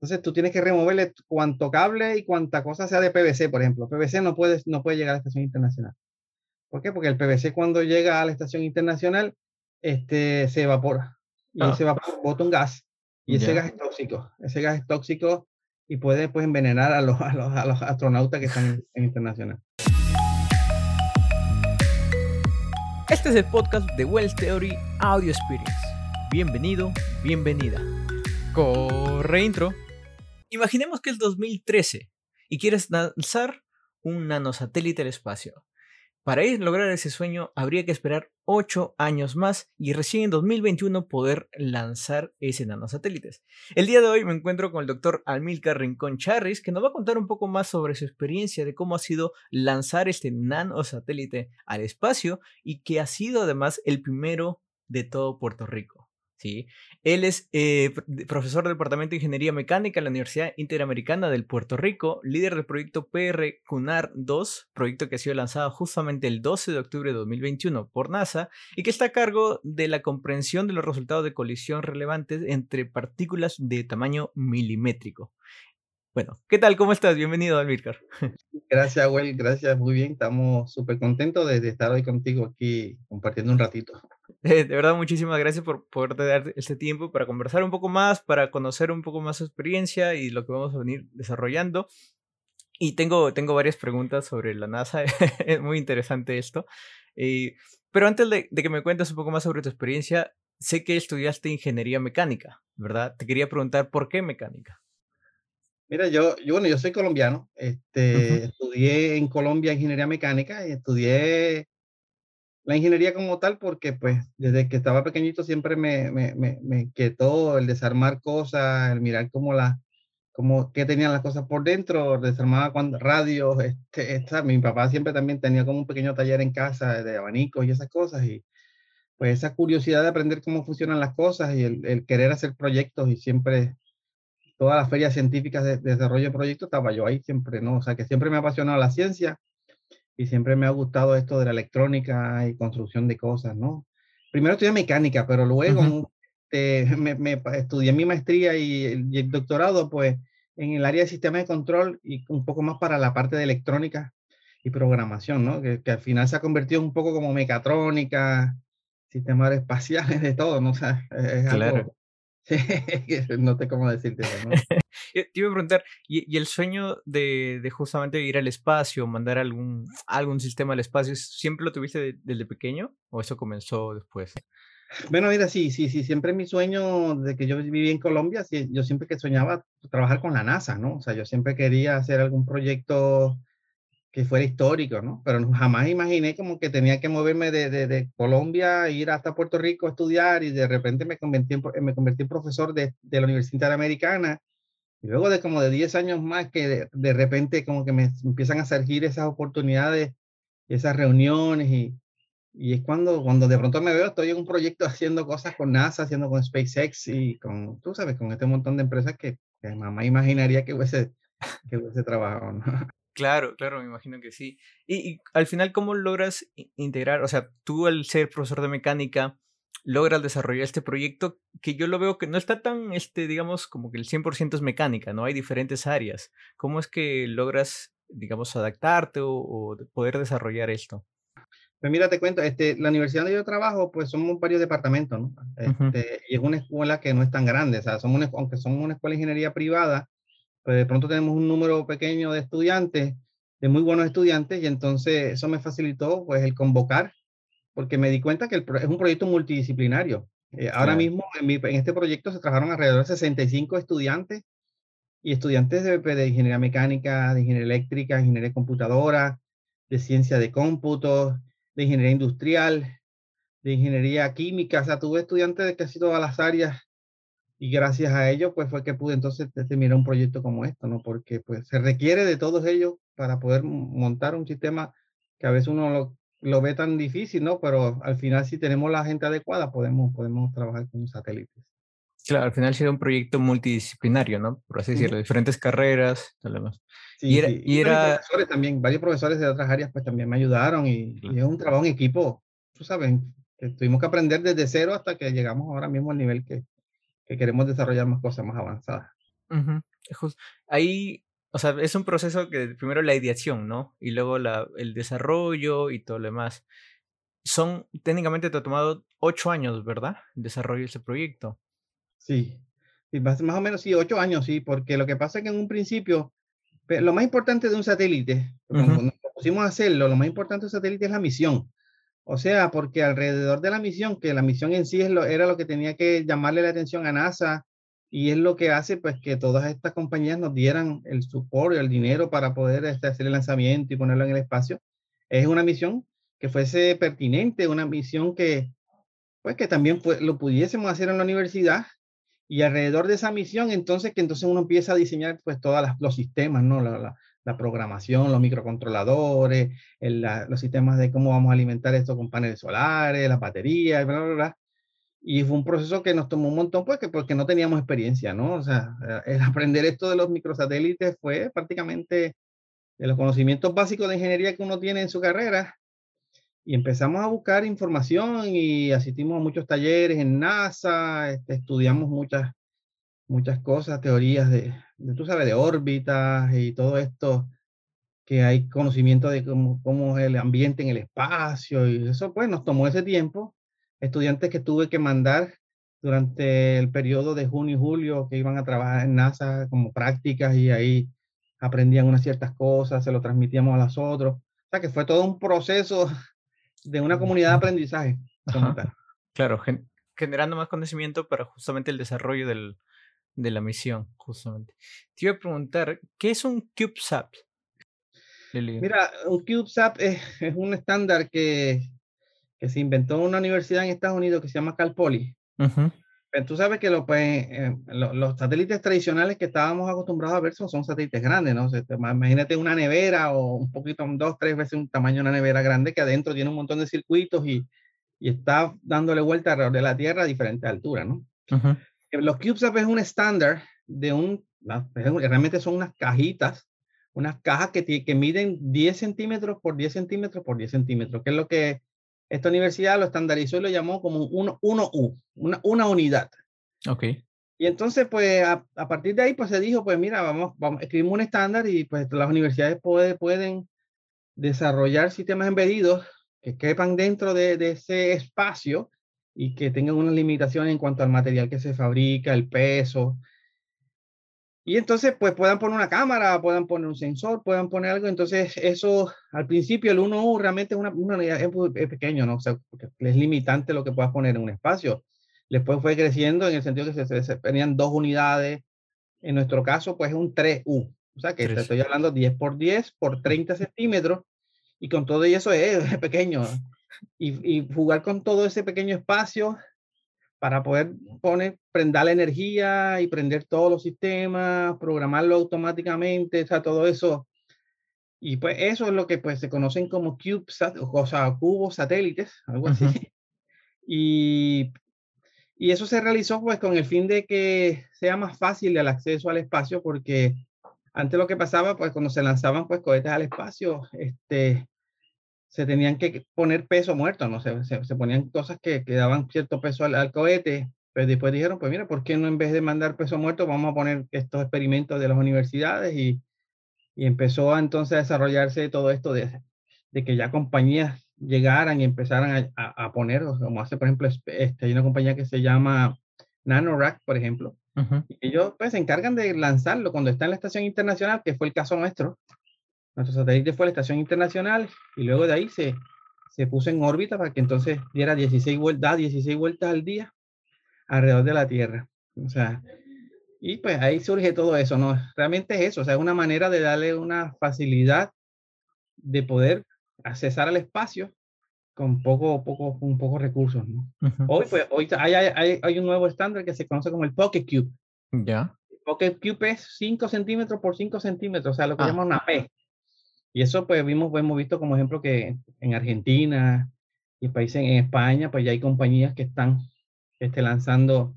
Entonces tú tienes que removerle cuanto cable y cuanta cosa sea de PVC, por ejemplo. PVC no puede, no puede llegar a la estación internacional. ¿Por qué? Porque el PVC cuando llega a la estación internacional este, se evapora. Y ah. se evapora, bota un gas. Y ese gas es tóxico. Ese gas es tóxico y puede pues, envenenar a los, a los, a los astronautas que están en, en internacional. Este es el podcast de Wells Theory Audio Experience. Bienvenido, bienvenida. Corre intro. Imaginemos que es 2013 y quieres lanzar un nanosatélite al espacio. Para lograr ese sueño habría que esperar 8 años más y recién en 2021 poder lanzar ese nanosatélite. El día de hoy me encuentro con el doctor Almilcar Rincón Charris que nos va a contar un poco más sobre su experiencia de cómo ha sido lanzar este nanosatélite al espacio y que ha sido además el primero de todo Puerto Rico. ¿Sí? Él es eh, profesor del Departamento de Ingeniería Mecánica en la Universidad Interamericana del Puerto Rico, líder del proyecto PR CUNAR 2, proyecto que ha sido lanzado justamente el 12 de octubre de 2021 por NASA y que está a cargo de la comprensión de los resultados de colisión relevantes entre partículas de tamaño milimétrico. Bueno, ¿qué tal? ¿Cómo estás? Bienvenido, Almircar. Gracias, Will. Gracias, muy bien. Estamos súper contentos de, estar hoy contigo aquí compartiendo un ratito. De, verdad, muchísimas gracias por poder dar este tiempo para conversar un poco más, para conocer un poco más su experiencia y lo que vamos a venir desarrollando. Y tengo, tengo varias preguntas sobre la NASA. es muy interesante esto. Eh, pero antes de, de que me cuentes un poco más sobre tu experiencia, sé que estudiaste ingeniería mecánica, ¿verdad? Te quería preguntar por qué mecánica. Mira, yo, yo, bueno, yo soy colombiano, este, estudié en Colombia ingeniería mecánica y estudié la ingeniería como tal porque pues desde que estaba pequeñito siempre me, me, me, me inquietó el desarmar cosas, el mirar cómo la, cómo, qué tenían las cosas por dentro, desarmaba cuando, radios, este, esta, mi papá siempre también tenía como un pequeño taller en casa de abanicos y esas cosas y pues esa curiosidad de aprender cómo funcionan las cosas y el, el querer hacer proyectos y siempre todas las ferias científicas de, desarrollo de proyectos estaba yo ahí siempre, ¿no? O sea, que siempre me ha apasionado la ciencia y siempre me ha gustado esto de la electrónica y construcción de cosas, ¿no? Primero estudié mecánica, pero luego este, me, estudié mi maestría y el, doctorado, pues, en el área de sistemas de control y un poco más para la parte de electrónica y programación, ¿no? Que, al final se ha convertido un poco como mecatrónica, sistemas espaciales, de todo, ¿no? O sea, es claro. no sé cómo decirte. ¿no? Te iba a preguntar, ¿y, el sueño de, de, justamente ir al espacio, mandar algún, algún sistema al espacio, siempre lo tuviste desde pequeño o eso comenzó después? Bueno, mira, sí, sí, sí, siempre mi sueño de que yo viví en Colombia, sí, yo siempre que soñaba trabajar con la NASA, ¿no? O sea, yo siempre quería hacer algún proyecto que fuera histórico, ¿no? Pero jamás imaginé como que tenía que moverme de, de, de Colombia, ir hasta Puerto Rico a estudiar y de repente me convertí en, me convertí en profesor de, de, la Universidad Interamericana. Y luego de como de 10 años más que de, repente como que me empiezan a surgir esas oportunidades, esas reuniones y, y es cuando, cuando de pronto me veo, estoy en un proyecto haciendo cosas con NASA, haciendo con SpaceX y con, tú sabes, con este montón de empresas que, que mamá imaginaría que hubiese, que hubiese trabajado, ¿no? Claro, claro, me imagino que sí. Y, al final, ¿cómo logras integrar? O sea, tú al ser profesor de mecánica, logras desarrollar este proyecto que yo lo veo que no está tan, este, digamos, como que el 100% es mecánica, ¿no? Hay diferentes áreas. ¿Cómo es que logras, digamos, adaptarte o, poder desarrollar esto? Pues mira, te cuento, este, la universidad donde yo trabajo, pues somos varios departamentos, ¿no? Este, y es una escuela que no es tan grande, o sea, somos aunque somos una escuela de ingeniería privada, pues de pronto tenemos un número pequeño de estudiantes, de muy buenos estudiantes, y entonces eso me facilitó pues el convocar, porque me di cuenta que es un proyecto multidisciplinario. Eh, ahora mismo en, en, este proyecto se trabajaron alrededor de 65 estudiantes y estudiantes de, pues, de ingeniería mecánica, de ingeniería eléctrica, ingeniería computadora, de ciencia de cómputos, de ingeniería industrial, de ingeniería química, o sea, tuve estudiantes de casi todas las áreas y gracias a ello pues fue que pude entonces terminar un proyecto como esto, ¿no? Porque pues se requiere de todos ellos para poder montar un sistema que a veces uno lo, lo, ve tan difícil, ¿no? Pero al final si tenemos la gente adecuada podemos, podemos trabajar con satélites. Claro, al final sido un proyecto multidisciplinario, ¿no? Por así decirlo, diferentes carreras, tal vez. Sí, y era, Y era... profesores también, varios profesores de otras áreas pues también me ayudaron y, y es un trabajo en equipo, tú sabes, que tuvimos que aprender desde cero hasta que llegamos ahora mismo al nivel que, que queremos desarrollar más cosas más avanzadas. Ahí, o sea, es un proceso que primero la ideación, ¿no? Y luego la, el desarrollo y todo lo demás. Son, técnicamente te ha tomado ocho años, ¿verdad? Desarrollo de ese proyecto. Sí, más, o menos sí, ocho años, sí, porque lo que pasa es que en un principio, lo más importante de un satélite, cuando nos pusimos a hacerlo, lo más importante de un satélite es la misión. O sea, porque alrededor de la misión, que la misión en sí era lo que tenía que llamarle la atención a NASA y es lo que hace pues que todas estas compañías nos dieran el soporte, el dinero para poder este, hacer el lanzamiento y ponerlo en el espacio. Es una misión que fuese pertinente, una misión que pues que también lo pudiésemos hacer en la universidad y alrededor de esa misión entonces que entonces uno empieza a diseñar pues todos los sistemas, ¿no? La programación, los microcontroladores, los sistemas de cómo vamos a alimentar esto con paneles solares, las baterías, bla, bla, bla. Y fue un proceso que nos tomó un montón, pues, porque no teníamos experiencia, ¿no? O sea, el aprender esto de los microsatélites fue prácticamente de los conocimientos básicos de ingeniería que uno tiene en su carrera. Y empezamos a buscar información y asistimos a muchos talleres en NASA, este, estudiamos muchas muchas cosas, teorías de, tú sabes, de órbitas y todo esto, que hay conocimiento de cómo, cómo es el ambiente en el espacio y eso pues nos tomó ese tiempo. Estudiantes que tuve que mandar durante el periodo de junio y julio que iban a trabajar en NASA como prácticas y ahí aprendían unas ciertas cosas, se lo transmitíamos a los otros. O sea que fue todo un proceso de una comunidad de aprendizaje. Claro, generando más conocimiento para justamente el desarrollo del, de la misión, justamente. Te iba a preguntar, ¿qué es un CubeSat? Mira, un CubeSat es, es un estándar que, que, se inventó en una universidad en Estados Unidos que se llama Cal Poly. Pero tú sabes que lo, pues, eh, los satélites tradicionales que estábamos acostumbrados a ver son, son satélites grandes, ¿no? imagínate una nevera o un poquito, dos, tres veces un tamaño de una nevera grande que adentro tiene un montón de circuitos y, y está dándole vuelta alrededor de la Tierra a diferentes alturas, ¿no? Los CubeSats es un estándar de un, realmente son unas cajitas, unas cajas que, que miden 10 centímetros por 10 centímetros por 10 centímetros, que es lo que esta universidad lo estandarizó y lo llamó como un 1U, una, una unidad. Ok. Y entonces, pues, a, partir de ahí, pues se dijo, pues mira, vamos, vamos, escribimos un estándar y pues las universidades puede, pueden desarrollar sistemas embedidos que quepan dentro de, de ese espacio y que tengan unas limitaciones en cuanto al material que se fabrica, el peso. Y entonces, pues puedan poner una cámara, puedan poner un sensor, puedan poner algo. Entonces, eso al principio, el 1U realmente es una, una unidad es, pequeño, ¿no? O sea, es limitante lo que puedas poner en un espacio. Después fue creciendo en el sentido que se, se, tenían dos unidades. En nuestro caso, pues es un 3U. O sea, que estoy hablando 10 por 10 por 30 centímetros. Y con todo eso es, es pequeño y, jugar con todo ese pequeño espacio para poder poner, prender la energía y prender todos los sistemas, programarlo automáticamente, o sea, todo eso. Y pues eso es lo que pues se conocen como CubeSat, o sea, cubos satélites, algo así. Y, y eso se realizó pues con el fin de que sea más fácil el acceso al espacio, porque antes lo que pasaba, pues cuando se lanzaban pues cohetes al espacio, este, se tenían que poner peso muerto, ¿no? Se, se, ponían cosas que, que, daban cierto peso al, cohete, pero después dijeron, pues mira, ¿por qué no en vez de mandar peso muerto vamos a poner estos experimentos de las universidades? Y, y empezó a, entonces a desarrollarse todo esto de, de que ya compañías llegaran y empezaran a, a, poner, como hace, por ejemplo, este, hay una compañía que se llama NanoRack, por ejemplo, y ellos pues se encargan de lanzarlo cuando está en la estación internacional, que fue el caso nuestro, nuestro satélite fue a la estación internacional y luego de ahí se, se puso en órbita para que entonces diera 16 vueltas, 16 vueltas al día alrededor de la Tierra. O sea, y pues ahí surge todo eso, ¿no? Realmente es eso, o sea, es una manera de darle una facilidad de poder accesar al espacio con poco, poco, un poco recursos, ¿no? Hoy, pues, hoy hay, hay, hay, un nuevo estándar que se conoce como el Pocket Cube. Ya. Pocket Cube es 5 centímetros por 5 centímetros, o sea, lo que ah. llamamos una P. Y eso pues vimos, hemos visto como ejemplo que en Argentina y países en España, pues ya hay compañías que están este, lanzando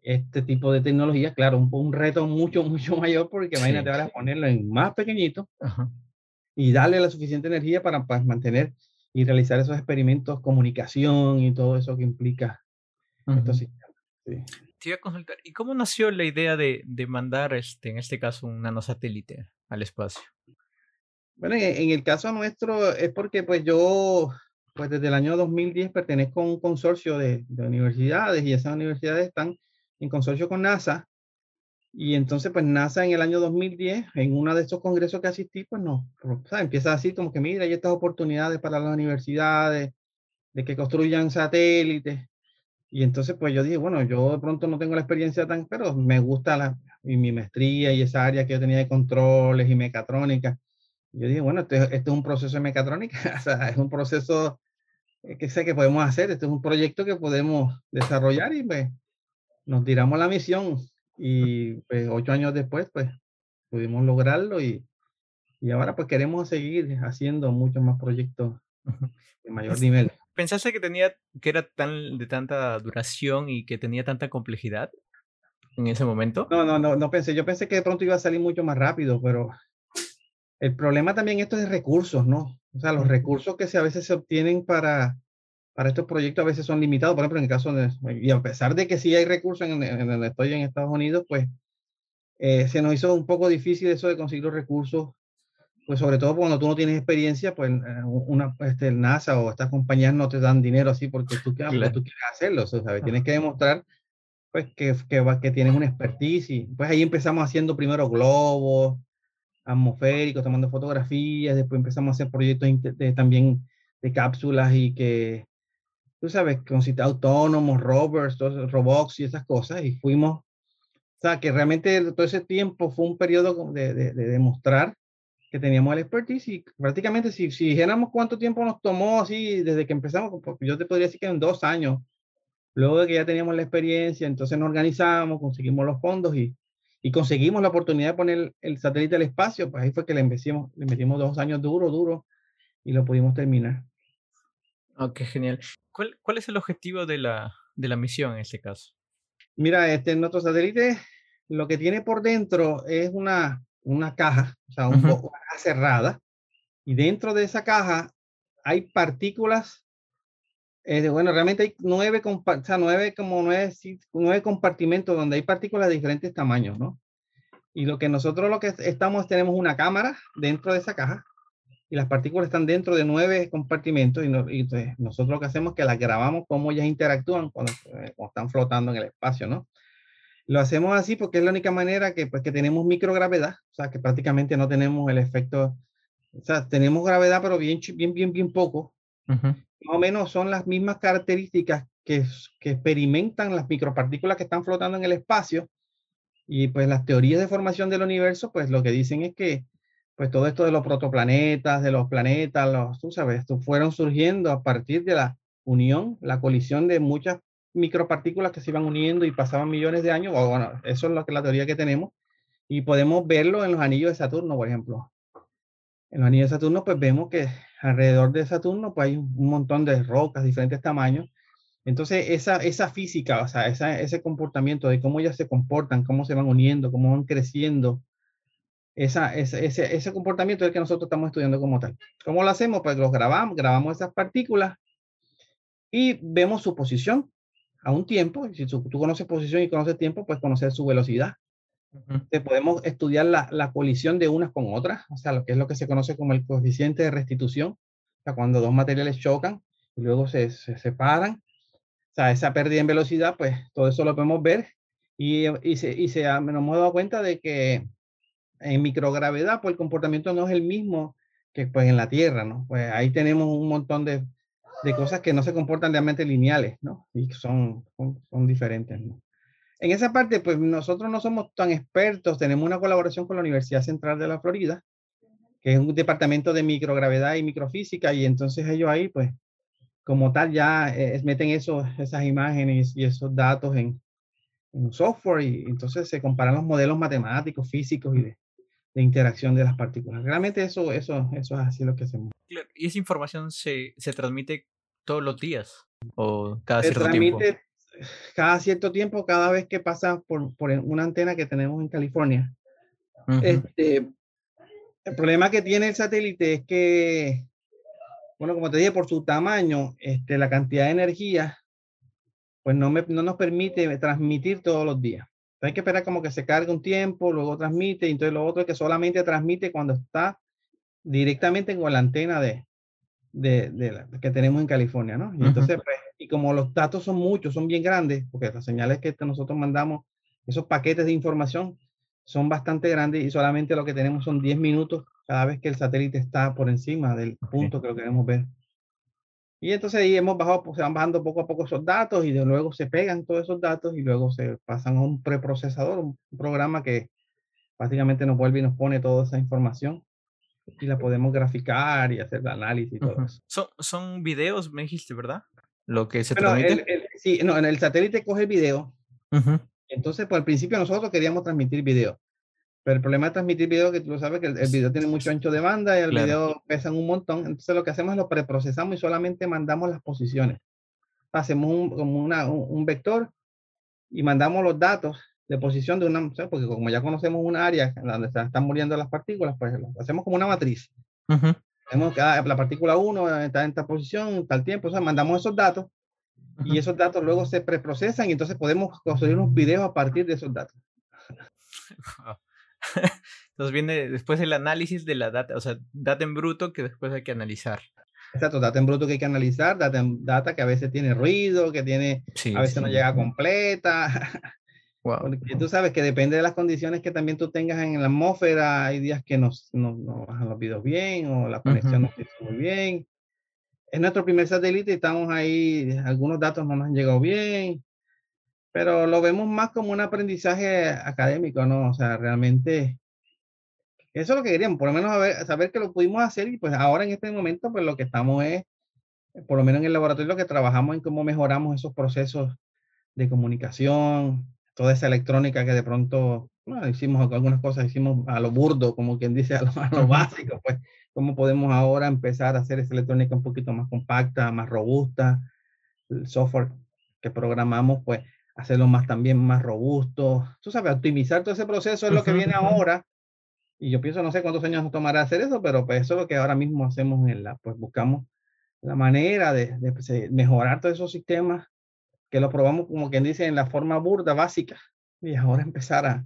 este tipo de tecnología. Claro, un, un reto mucho, mucho mayor porque imagínate ahora ponerlo en más pequeñito y darle la suficiente energía para, para, mantener y realizar esos experimentos, comunicación y todo eso que implica estos sistemas. te iba a consultar, ¿y cómo nació la idea de, de mandar, este, en este caso, un nanosatélite al espacio? Bueno, en, el caso nuestro es porque pues yo, pues desde el año 2010 pertenezco a un consorcio de, de universidades y esas universidades están en consorcio con NASA. Y entonces, pues NASA en el año 2010, en uno de estos congresos que asistí, pues no, o sea, empieza así como que mira, hay estas oportunidades para las universidades de que construyan satélites. Y entonces, pues yo dije, bueno, yo de pronto no tengo la experiencia tan, pero me gusta la, y mi maestría y esa área que yo tenía de controles y mecatrónica. Yo dije, bueno, este, este es un proceso de mecatrónica, o sea, es un proceso eh, que sé que podemos hacer, este es un proyecto que podemos desarrollar y pues nos tiramos la misión y pues ocho años después, pues pudimos lograrlo y, y ahora pues queremos seguir haciendo muchos más proyectos de mayor nivel. ¿Pensaste que tenía que era tan de tanta duración y que tenía tanta complejidad en ese momento? No, no, no, no pensé. Yo pensé que de pronto iba a salir mucho más rápido, pero el problema también esto es de recursos, ¿no? O sea, los recursos que se, a veces se obtienen para, para estos proyectos a veces son limitados. Por ejemplo, en el caso de, y a pesar de que sí hay recursos en, en donde estoy en Estados Unidos, pues eh, se nos hizo un poco difícil eso de conseguir los recursos pues sobre todo cuando tú no tienes experiencia, pues eh, una, este, el NASA o estas compañías no te dan dinero así porque tú, quieres, tú quieres hacerlo, ¿sabes? Tienes que demostrar pues que, que, que, tienes una expertise y pues ahí empezamos haciendo primero globos atmosféricos, tomando fotografías, después empezamos a hacer proyectos de, también de cápsulas y que, tú sabes, con autónomos, rovers, robots y esas cosas y fuimos, o sea, que realmente todo ese tiempo fue un periodo de, de, de demostrar que teníamos el expertise y prácticamente si, si dijéramos cuánto tiempo nos tomó así desde que empezamos, porque yo te podría decir que en dos años, luego de que ya teníamos la experiencia, entonces nos organizamos, conseguimos los fondos y, y conseguimos la oportunidad de poner el satélite al espacio, pues ahí fue que le metimos, le metimos dos años duro, duro y lo pudimos terminar. Ok, genial. ¿Cuál, cuál es el objetivo de la, de la misión en este caso? Mira, este, nuestro satélite lo que tiene por dentro es una, una caja, o sea, un poco cerrada, y dentro de esa caja hay partículas. Eh, bueno, realmente hay nueve, o sea, nueve, como nueve, nueve compartimentos donde hay partículas de diferentes tamaños, ¿no? Y lo que nosotros lo que estamos, tenemos una cámara dentro de esa caja y las partículas están dentro de nueve compartimentos y, nosotros lo que hacemos es que las grabamos cómo ellas interactúan cuando, eh, cuando, están flotando en el espacio, ¿no? Lo hacemos así porque es la única manera que, pues, que tenemos microgravedad, o sea, que prácticamente no tenemos el efecto, o sea, tenemos gravedad, pero bien, bien, bien, bien poco. Más o menos son las mismas características que, que experimentan las micropartículas que están flotando en el espacio. Y pues las teorías de formación del universo, pues lo que dicen es que pues todo esto de los protoplanetas, de los planetas, los, tú sabes, fueron surgiendo a partir de la unión, la colisión de muchas micropartículas que se iban uniendo y pasaban millones de años. Bueno, eso es lo que la teoría que tenemos. Y podemos verlo en los anillos de Saturno, por ejemplo. En los anillos de Saturno, pues vemos que alrededor de Saturno, pues hay un montón de rocas, diferentes tamaños. Entonces, esa, esa física, o sea, esa, ese comportamiento de cómo ellas se comportan, cómo se van uniendo, cómo van creciendo, esa, ese, ese, ese comportamiento es el que nosotros estamos estudiando como tal. ¿Cómo lo hacemos? Pues los grabamos, grabamos esas partículas y vemos su posición a un tiempo, si tú, conoces posición y conoces tiempo, puedes conocer su velocidad. Te podemos estudiar la, la, colisión de unas con otras, o sea, lo que es lo que se conoce como el coeficiente de restitución, o sea, cuando dos materiales chocan y luego se, se separan, o sea, esa pérdida en velocidad, pues todo eso lo podemos ver y, y, se, y se, hemos dado cuenta de que en microgravedad, pues el comportamiento no es el mismo que pues en la Tierra, ¿no? Pues ahí tenemos un montón de de cosas que no se comportan realmente lineales, ¿no? Y son, son, diferentes, ¿no? En esa parte, pues nosotros no somos tan expertos, tenemos una colaboración con la Universidad Central de la Florida, que es un departamento de microgravedad y microfísica, y entonces ellos ahí, pues, como tal, ya eh, meten eso, esas imágenes y esos datos en, un software, y entonces se comparan los modelos matemáticos, físicos y de, de interacción de las partículas. Realmente eso, eso, eso es así lo que hacemos. ¿Y esa información se, se transmite todos los días o cada cierto se transmite tiempo? Cada cierto tiempo, cada vez que pasa por, por una antena que tenemos en California. este, el problema que tiene el satélite es que, bueno, como te dije, por su tamaño, este, la cantidad de energía pues no, me, no nos permite transmitir todos los días. Hay que esperar como que se cargue un tiempo, luego transmite, y entonces lo otro es que solamente transmite cuando está directamente con la antena de, de, de que tenemos en California, ¿no? Y entonces, pues, y como los datos son muchos, son bien grandes, porque las señales que nosotros mandamos, esos paquetes de información, son bastante grandes y solamente lo que tenemos son 10 minutos cada vez que el satélite está por encima del punto que lo queremos ver. Y entonces ahí hemos bajado, pues, se van bajando poco a poco esos datos y de luego se pegan todos esos datos y luego se pasan a un preprocesador, un programa que básicamente nos vuelve y nos pone toda esa información y la podemos graficar y hacer el análisis y todo eso. Son, son videos, me dijiste, ¿verdad? Lo que se transmite. sí, no, en el satélite coge el video. Entonces, por el principio nosotros queríamos transmitir video. Pero el problema de transmitir video que tú sabes que el, video tiene mucho ancho de banda y el video pesa un montón. Entonces lo que hacemos es lo preprocesamos y solamente mandamos las posiciones. Hacemos un, como una, un, vector y mandamos los datos de posición de una, porque como ya conocemos un área donde están muriendo las partículas, pues lo hacemos como una matriz. Tenemos que la partícula 1 está en esta posición, tal tiempo, o sea, mandamos esos datos y esos datos luego se preprocesan y entonces podemos construir unos videos a partir de esos datos. Entonces viene después el análisis de la data, o sea, data en bruto que después hay que analizar. Exacto, data en bruto que hay que analizar, data, data que a veces tiene ruido, que tiene, a veces no llega completa. Wow. Porque tú sabes que depende de las condiciones que también tú tengas en la atmósfera, hay días que no, no, bajan los videos bien o la conexión no está muy bien. Es nuestro primer satélite y estamos ahí, algunos datos no nos han llegado bien, pero lo vemos más como un aprendizaje académico, ¿no? O sea, realmente eso es lo que queríamos, por lo menos saber, que lo pudimos hacer y pues ahora en este momento pues lo que estamos es, por lo menos en el laboratorio lo que trabajamos en cómo mejoramos esos procesos de comunicación, toda esa electrónica que de pronto bueno, hicimos algunas cosas, hicimos a lo burdo, como quien dice, a lo, a lo básico, pues cómo podemos ahora empezar a hacer esa electrónica un poquito más compacta, más robusta, el software que programamos, pues hacerlo más también más robusto. Tú sabes, optimizar todo ese proceso es lo que viene ahora. Y yo pienso, no sé cuántos años nos tomará hacer eso, pero pues eso es lo que ahora mismo hacemos en la, pues buscamos la manera de, de, pues, mejorar todos esos sistemas que lo probamos como quien dice en la forma burda, básica, y ahora empezar a,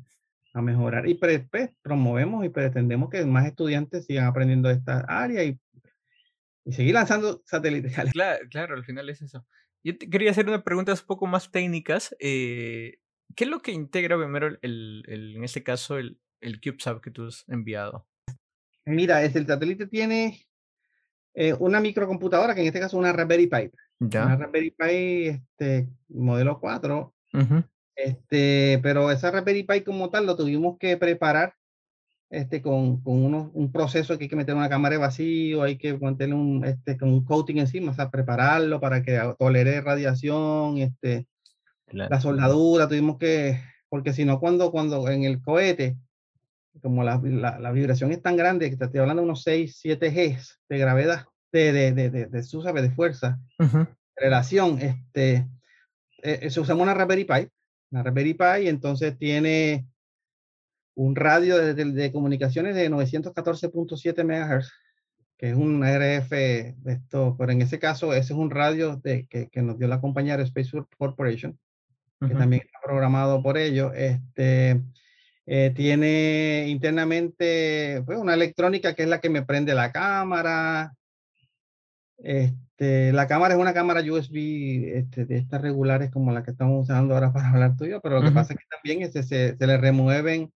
a mejorar. Y pues, promovemos y pretendemos que más estudiantes sigan aprendiendo esta área y, y seguir lanzando satélites. Claro, claro, al final es eso. Yo quería hacer unas preguntas un poco más técnicas. Eh, ¿Qué es lo que integra primero, el, el, en este caso, el, el CubeSat que tú has enviado? Mira, este, el satélite tiene eh, una microcomputadora, que en este caso es una Raspberry Pi. ¿Ya? Una Raspberry Pi este, modelo 4. este, pero esa Raspberry Pi como tal lo tuvimos que preparar este, con, con uno, un proceso que hay que meter una cámara de vacío, hay que ponerle un, este, con un coating encima, o sea, prepararlo para que tolere radiación, este, la soldadura, tuvimos que, porque si no, cuando, cuando en el cohete, como la, la, la, vibración es tan grande, que te estoy hablando de unos 6, 7 G de gravedad, de, de, de, de, de su, de fuerza, relación, este, eh, se usamos una Raspberry Pi, una Raspberry Pi, entonces tiene un radio de, de, comunicaciones de 914.7 MHz, que es un RF de esto, pero en ese caso ese es un radio de, que, que nos dio la compañía Space Corporation, que también está programado por ellos. Este, eh, tiene internamente pues, una electrónica que es la que me prende la cámara. Este, la cámara es una cámara USB este, de estas regulares como la que estamos usando ahora para hablar tuyo, pero lo que pasa es que también este, se, se le remueven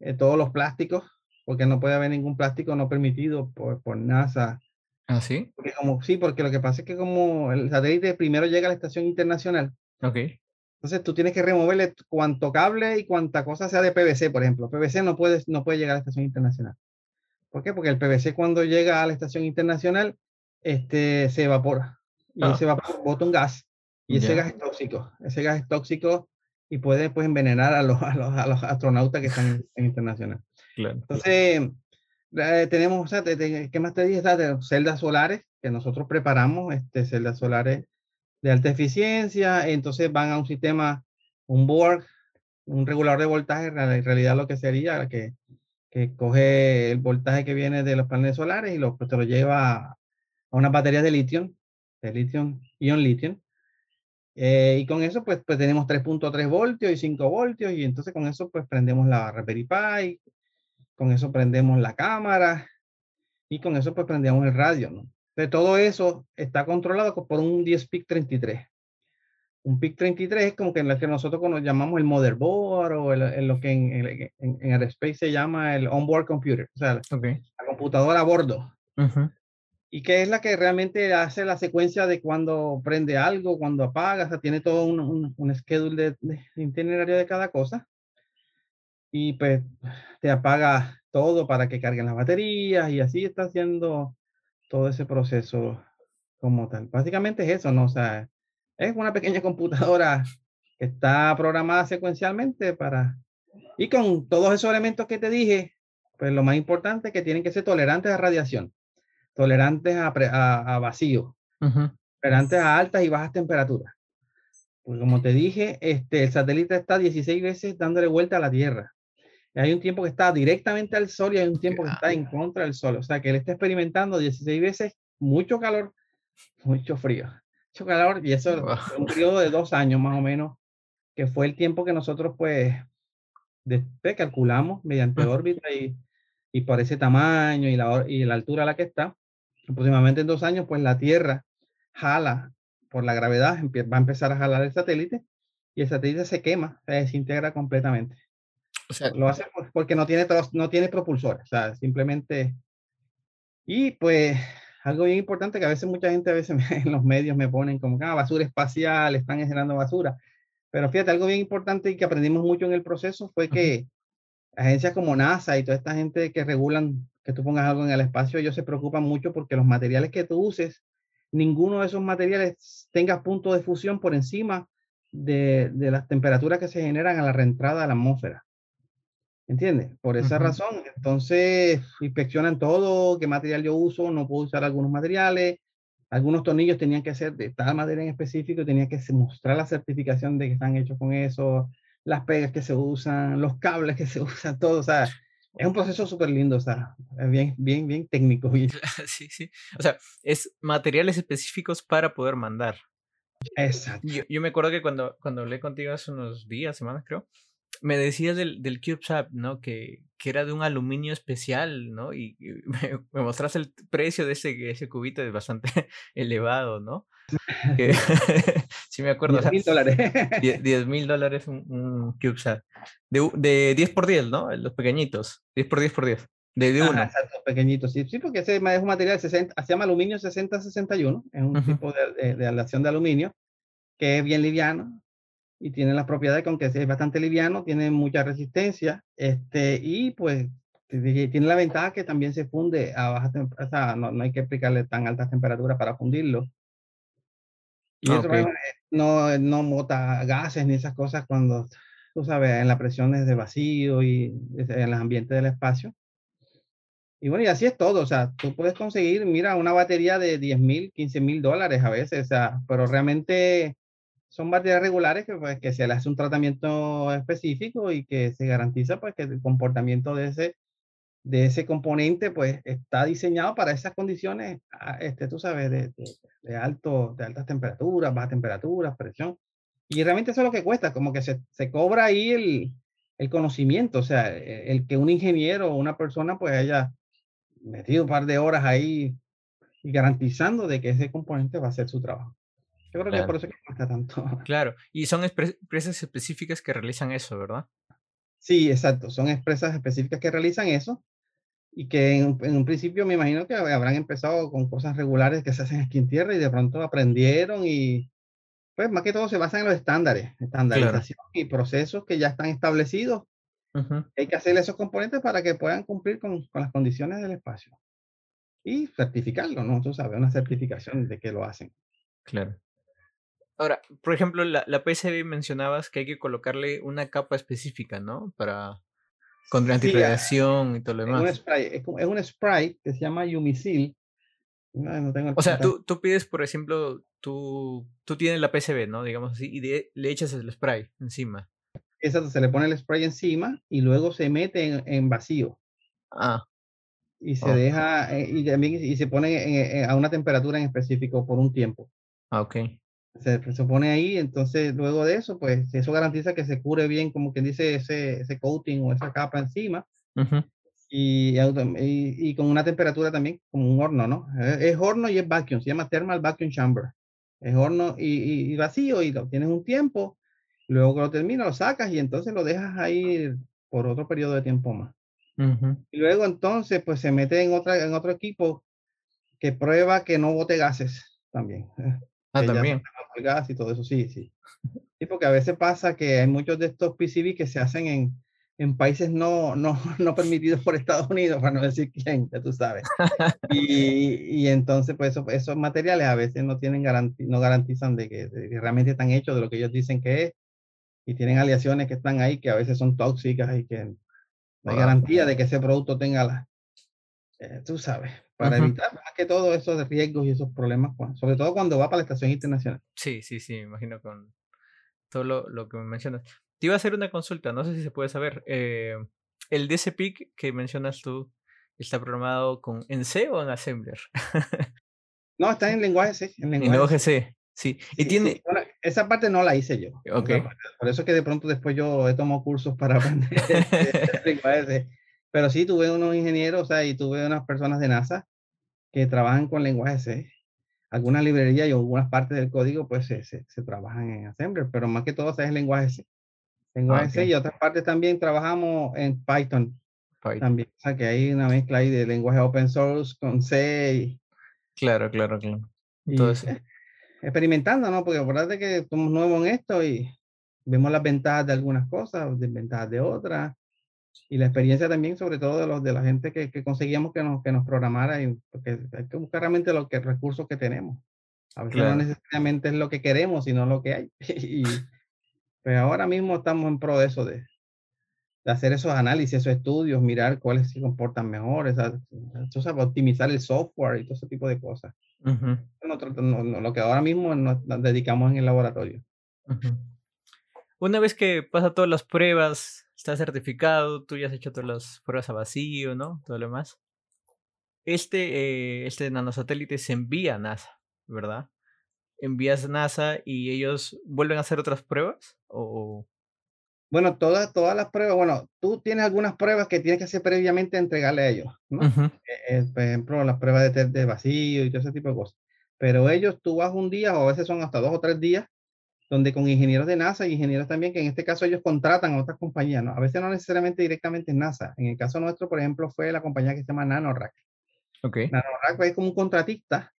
eh, todos los plásticos, porque no puede haber ningún plástico no permitido por, por NASA. ¿Ah, sí? Porque como, sí, porque lo que pasa es que como el satélite primero llega a la estación internacional. Entonces tú tienes que removerle cuanto cable y cuanta cosa sea de PVC, por ejemplo. PVC no puede, no puede llegar a la estación internacional. ¿Por qué? Porque el PVC cuando llega a la estación internacional este, se evapora. Y ah. ese vapor bota un gas. Y ese gas es tóxico. Ese gas es tóxico y puede pues envenenar a los, a los, a los astronautas que están en, internacional. Entonces, eh, tenemos, o ¿qué más te dije? celdas solares que nosotros preparamos, este, celdas solares de alta eficiencia, entonces van a un sistema, un board, un regulador de voltaje, en realidad lo que sería que, que coge el voltaje que viene de los paneles solares y lo, pues, te lo lleva a, una batería de litio, de litio, ion litio, Eh, y con eso, pues, pues tenemos 3.3 voltios y 5 voltios, y entonces con eso, pues prendemos la Raspberry Pi, con eso prendemos la cámara, y con eso, pues prendemos el radio, ¿no? Entonces, todo eso está controlado por un 10 PIC 33. Un PIC 33 es como que en lo que nosotros llamamos el motherboard o en lo que en, en, el space se llama el onboard computer, o sea, la computadora a bordo. Y que es la que realmente hace la secuencia de cuando prende algo, cuando apaga, o sea, tiene todo un, un, un schedule de, de, itinerario de cada cosa. Y pues te apaga todo para que carguen las baterías y así está haciendo todo ese proceso como tal. Básicamente es eso, ¿no? O sea, es una pequeña computadora que está programada secuencialmente para... Y con todos esos elementos que te dije, pues lo más importante es que tienen que ser tolerantes a radiación, tolerantes a, a, vacío, tolerantes a altas y bajas temperaturas. Pues como te dije, este, el satélite está 16 veces dándole vuelta a la Tierra. hay un tiempo que está directamente al Sol y hay un tiempo que está en contra del Sol. O sea que él está experimentando 16 veces mucho calor, mucho frío mucho calor y eso fue un periodo de dos años más o menos, que fue el tiempo que nosotros pues después calculamos mediante órbita y, y por ese tamaño y la, y la altura a la que está, aproximadamente en dos años pues la Tierra jala por la gravedad, va a empezar a jalar el satélite y el satélite se quema, se desintegra completamente. O sea, lo hace porque no tiene, no tiene propulsores, o sea, simplemente... Y pues algo bien importante que a veces mucha gente a veces en los medios me ponen como que ah, basura espacial, están generando basura. Pero fíjate, algo bien importante y que aprendimos mucho en el proceso fue que agencias como NASA y toda esta gente que regulan que tú pongas algo en el espacio, ellos se preocupan mucho porque los materiales que tú uses, ninguno de esos materiales tenga punto de fusión por encima de, de las temperaturas que se generan a la reentrada a la atmósfera. ¿Entiendes? Por esa razón, entonces inspeccionan todo, qué material yo uso, no puedo usar algunos materiales, algunos tornillos tenían que ser de tal madera en específico, tenía que mostrar la certificación de que están hechos con eso, las pegas que se usan, los cables que se usan, todo, o sea, es un proceso súper lindo, o sea, bien, bien, bien técnico. Sí, sí, o sea, es materiales específicos para poder mandar. Exacto. Yo, yo me acuerdo que cuando, cuando hablé contigo hace unos días, semanas creo, me decías del, del CubeSat, ¿no? Que, que, era de un aluminio especial, ¿no? Y, me, me, mostraste el precio de ese, ese cubito, es bastante elevado, ¿no? sí me acuerdo. 10 mil dólares. 10 mil dólares un, un CubeSat. De, de 10 por 10, ¿no? Los pequeñitos. 10 por 10 por 10. De, de uno. exacto, pequeñitos. Sí, sí, porque ese es un material, 60, se llama aluminio 6061, es un uh -huh. tipo de, de, de aleación de aluminio que es bien liviano, y tiene las propiedades con que es bastante liviano, tiene mucha resistencia, este, y pues tiene la ventaja que también se funde a baja temperatura, no, no, hay que aplicarle tan altas temperaturas para fundirlo. Y eso okay. no, no bota gases ni esas cosas cuando, tú sabes, en las presiones de vacío y en los ambientes del espacio. Y bueno, y así es todo, o sea, tú puedes conseguir, mira, una batería de 10 mil, 15 mil dólares a veces, o sea, pero realmente son baterías regulares que, pues, que se le hace un tratamiento específico y que se garantiza pues, que el comportamiento de ese, de ese componente pues, está diseñado para esas condiciones, ah, este, tú sabes, de, de, de, alto, de altas temperaturas, bajas temperaturas, presión. Y realmente eso es lo que cuesta, como que se, se cobra ahí el, el conocimiento, o sea, e, el que un ingeniero o una persona pues haya metido un par de horas ahí y garantizando de que ese componente va a hacer su trabajo. Yo creo claro. que por eso que cuesta tanto. Claro, y son empresas específicas que realizan eso, ¿verdad? Sí, exacto, son empresas específicas que realizan eso y que en, en, un principio me imagino que habrán empezado con cosas regulares que se hacen aquí en tierra y de pronto aprendieron y pues más que todo se basan en los estándares, estandarización claro. y procesos que ya están establecidos. Uh -huh. Hay que hacer esos componentes para que puedan cumplir con, con las condiciones del espacio y certificarlo, ¿no? Tú sabes, una certificación de que lo hacen. Claro. Ahora, por ejemplo, la, la PCB mencionabas que hay que colocarle una capa específica, ¿no? Para contra antirradiación sí, y todo lo demás. Es un, spray, es, es un spray que se llama Yumisil. No, no tengo o sea, tú, tú, pides, por ejemplo, tú, tú tienes la PCB, ¿no? Digamos así, y de, le echas el spray encima. Exacto, se le pone el spray encima y luego se mete en, en vacío. Ah. Y se deja, eh, y también y se pone en, en, a una temperatura en específico por un tiempo. Ah, ok. Se, pues, se, pone ahí, entonces luego de eso, pues eso garantiza que se cure bien, como quien dice, ese, ese coating o esa capa encima. y, y, con una temperatura también, como un horno, ¿no? Es, horno y es vacuum, se llama thermal vacuum chamber. Es horno y, y, vacío y lo tienes un tiempo, luego que lo terminas, lo sacas y entonces lo dejas ahí por otro periodo de tiempo más. Y luego entonces, pues se mete en, otra, en otro equipo que prueba que no bote gases también. Ah, también. Gas y todo eso, sí, sí. Sí, porque a veces pasa que hay muchos de estos PCB que se hacen en, en países no, no, no permitidos por Estados Unidos, para no decir quién, ya tú sabes. Y, y entonces, pues eso, esos materiales a veces no tienen garanti no garantizan de que, de que, realmente están hechos de lo que ellos dicen que es, y tienen aleaciones que están ahí que a veces son tóxicas y que no hay garantía de que ese producto tenga la, eh, tú sabes, para evitar más que todo esos riesgos y esos problemas, sobre todo cuando va para la estación internacional. Sí, sí, sí, imagino con todo lo, lo que me mencionas. Te iba a hacer una consulta, no sé si se puede saber. Eh, el DCPIC que mencionas tú está programado con en C o en Assembler? no, está en lenguaje C. En lenguaje, C. Sí, y tiene... esa parte no la hice yo. Okay. Por eso que de pronto después yo he tomado cursos para aprender lenguaje Pero sí, tuve unos ingenieros, o sea, y tuve unas personas de NASA que trabajan con lenguaje C. Algunas librerías y algunas partes del código, pues se, se, trabajan en Assembler, pero más que todo es lenguaje C. Lenguaje ah, C y otras partes también trabajamos en Python. También, o sea, que hay una mezcla ahí de lenguaje open source con C. Y, claro, claro, claro. Entonces, experimentando, ¿no? Porque acuérdate que somos nuevos en esto y vemos las ventajas de algunas cosas, desventajas de otras. Y la experiencia también, sobre todo de, los, de la gente que, que conseguíamos que nos, que nos programara, y, porque hay que buscar realmente los que, recursos que tenemos. A veces no necesariamente es lo que queremos, sino lo que hay. y pues ahora mismo estamos en pro de eso, de, de hacer esos análisis, esos estudios, mirar cuáles se comportan mejor, esa, optimizar el software y todo ese tipo de cosas. lo que ahora mismo nos, dedicamos en el laboratorio. Una vez que pasa todas las pruebas, está certificado, tú ya has hecho todas las pruebas a vacío, ¿no? Todo lo demás. Este, eh, este nanosatélite se envía a NASA, ¿verdad? Envías a NASA y ellos vuelven a hacer otras pruebas o bueno, todas, todas las pruebas, bueno, tú tienes algunas pruebas que tienes que hacer previamente entregarle a ellos, ¿no? Eh, eh, por ejemplo, las pruebas de test de vacío y todo ese tipo de cosas. Pero ellos, tú vas un día o a veces son hasta dos o tres días, donde con ingenieros de NASA y ingenieros también, que en este caso ellos contratan a otras compañías, ¿no? A veces no necesariamente directamente en NASA. En el caso nuestro, por ejemplo, fue la compañía que se llama NanoRack. Okay. NanoRack es como un contratista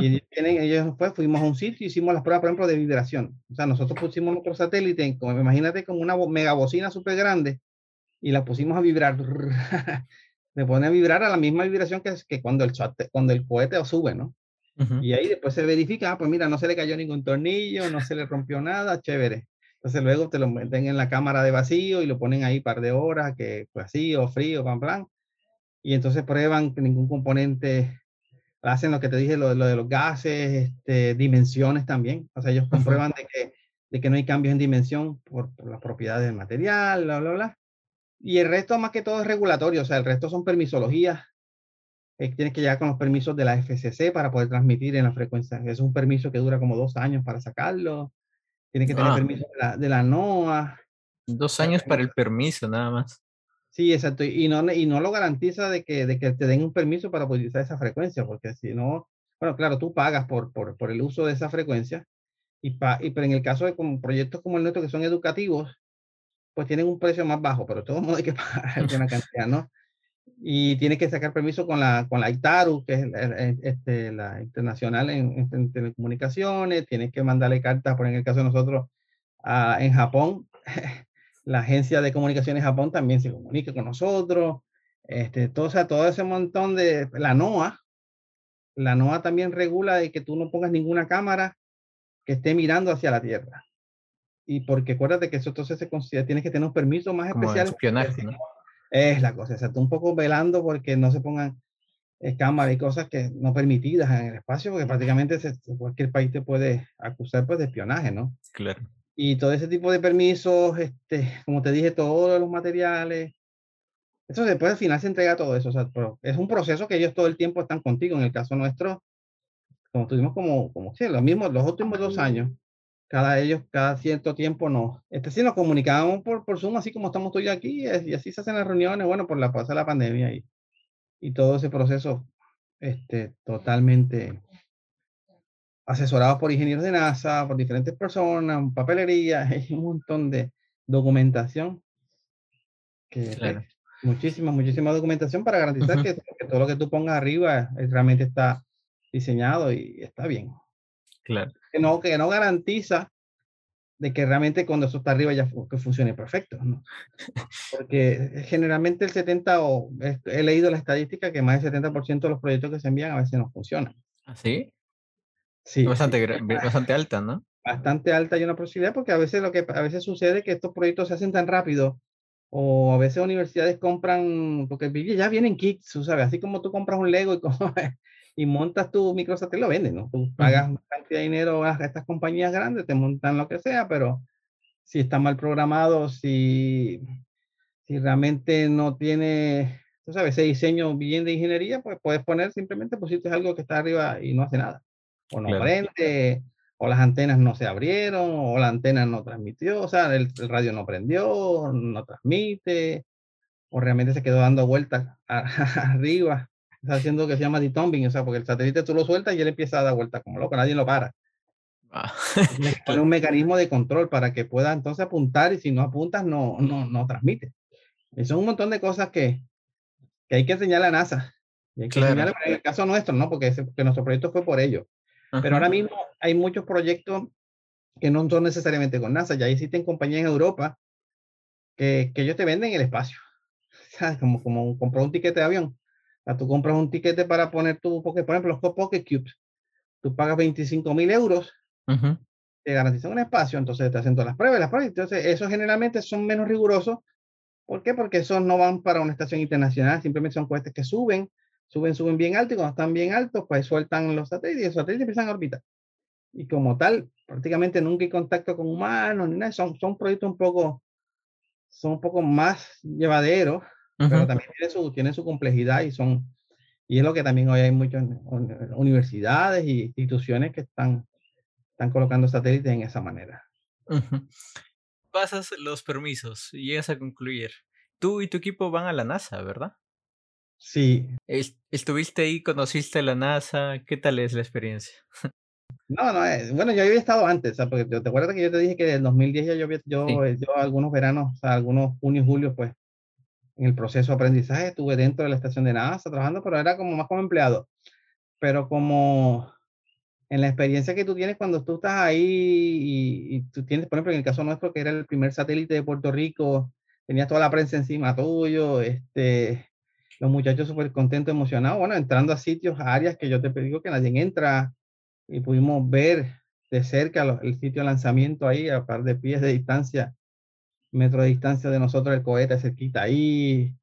y tienen, ellos pues, fuimos a un sitio y hicimos las pruebas, por ejemplo, de vibración. O sea, nosotros pusimos nuestro satélite, como, imagínate, como una mega bocina súper grande y la pusimos a vibrar. Se pone a vibrar a la misma vibración que, que cuando, el, cuando el cohete sube, ¿no? Y ahí después se verifica, ah, pues mira, no se le cayó ningún tornillo, no se le rompió nada, chévere. Entonces luego te lo meten en la cámara de vacío y lo ponen ahí un par de horas, que vacío, frío, pan, plan. Y entonces prueban que ningún componente hacen lo que te dije, lo, lo de los gases, este, dimensiones también. O sea, ellos comprueban de que, de que no hay cambios en dimensión por, por las propiedades del material, bla, bla, bla. Y el resto, más que todo, es regulatorio. O sea, el resto son permisologías. Eh, tienes que llegar con los permisos de la FCC para poder transmitir en la frecuencia. Es un permiso que dura como dos años para sacarlo. Tienes que tener ah. permiso de la, de la NOAA. Dos años para el permiso, nada más. Sí, exacto. Y no, y no lo garantiza de que, de que te den un permiso para utilizar esa frecuencia, porque si no, bueno, claro, tú pagas por, por, por el uso de esa frecuencia, y, pa, y pero en el caso de como proyectos como el nuestro que son educativos, pues tienen un precio más bajo, pero de todos modos hay que pagar una cantidad, ¿no? Y tienes que sacar permiso con la, con la ITARU, que es este, la internacional en, en, telecomunicaciones, tienes que mandarle cartas, por en el caso de nosotros, a, en Japón, la agencia de comunicaciones Japón también se comunica con nosotros. Este, todo, o sea, todo ese montón de la NOAA, la NOAA también regula de que tú no pongas ninguna cámara que esté mirando hacia la Tierra. Y porque acuérdate que eso entonces se considera, tienes que tener un permiso más especial. espionaje, ¿no? Es la cosa, o sea, tú un poco velando porque no se pongan eh, cámaras y cosas que no permitidas en el espacio, porque prácticamente cualquier país te puede acusar pues, de espionaje, ¿no? Claro y todo ese tipo de permisos, este, como te dije, todos los materiales. Eso después al final se entrega todo eso. O sea, es un proceso que ellos todo el tiempo están contigo. En el caso nuestro, como tuvimos como, como sí, los mismos, los últimos dos años, cada ellos, cada cierto tiempo nos, este sí nos comunicábamos por, por Zoom, así como estamos y aquí, y así se hacen las reuniones, bueno, por la pasa la pandemia y, y todo ese proceso, este, totalmente asesorados por ingenieros de NASA, por diferentes personas, papelería, hay un montón de documentación. Que, pues, muchísima, muchísima documentación para garantizar que, todo lo que tú pongas arriba eh, realmente está diseñado y está bien. Claro. Que no, que no garantiza de que realmente cuando eso está arriba ya que funcione perfecto, ¿no? Porque generalmente el 70, o he leído la estadística que más del 70% de los proyectos que se envían a veces no funcionan. ¿Ah, sí? Sí. Bastante, bastante alta, ¿no? Bastante alta y una posibilidad porque a veces lo que a veces sucede es que estos proyectos se hacen tan rápido o a veces universidades compran, porque ya vienen kits, ¿sabes? Así como tú compras un Lego y, y montas tu microsatélite, lo venden, ¿no? Tú pagas cantidad de dinero a estas compañías grandes, te montan lo que sea, pero si está mal programado, si, si realmente no tiene, tú sabes, ese diseño bien de ingeniería, pues puedes poner simplemente, pusiste algo que está arriba y no hace nada. O no prende, o las antenas no se abrieron, o la antena no transmitió, o sea, el, radio no prendió, no transmite, o realmente se quedó dando vueltas arriba, está haciendo que se llama detombing, o sea, porque el satélite tú lo sueltas y él empieza a dar vueltas como loco, nadie lo para. Ah. Pone un mecanismo de control para que pueda entonces apuntar y si no apuntas no, no, no transmite. Y son un montón de cosas que, que hay que enseñarle a NASA. en el caso nuestro, ¿no? Porque, porque nuestro proyecto fue por ello. Pero ahora mismo hay muchos proyectos que no son necesariamente con NASA. Ya existen compañías en Europa que, que ellos te venden el espacio. Como, como comprar un tiquete de avión. Sea, tú compras un tiquete para poner tu, porque por ejemplo, los Pocket Cubes, tú pagas 25 mil euros, te garantizan un espacio, entonces te hacen todas las pruebas, las pruebas. Entonces, esos generalmente son menos rigurosos. ¿Por qué? Porque esos no van para una estación internacional, simplemente son cohetes que suben suben, suben bien alto y cuando están bien altos, pues sueltan los satélites y los satélites empiezan a orbitar. Y como tal, prácticamente nunca hay contacto con humanos ni nada. Son, son proyectos un poco, son un poco más llevaderos, pero también tienen su, tienen su complejidad y son, y es lo que también hoy hay muchas universidades y instituciones que están, están colocando satélites en esa manera. Pasas los permisos y llegas a concluir. Tú y tu equipo van a la NASA, ¿verdad? Sí. ¿Estuviste ahí, conociste la NASA? ¿Qué tal es la experiencia? No, no, eh, bueno, yo había estado antes, porque te acuerdas que yo te dije que en 2010 ya yo, yo, eh, yo algunos veranos, o sea, algunos junio y julio, pues, en el proceso de aprendizaje estuve dentro de la estación de NASA trabajando, pero era como más como empleado. Pero como en la experiencia que tú tienes cuando tú estás ahí y, y, tú tienes, por ejemplo, en el caso nuestro, que era el primer satélite de Puerto Rico, tenías toda la prensa encima tuyo, este, los muchachos súper contentos, emocionados, bueno, entrando a sitios, a áreas que yo te digo que nadie entra y pudimos ver de cerca el sitio de lanzamiento ahí, a par de pies de distancia, metro de distancia de nosotros, el cohete cerquita ahí.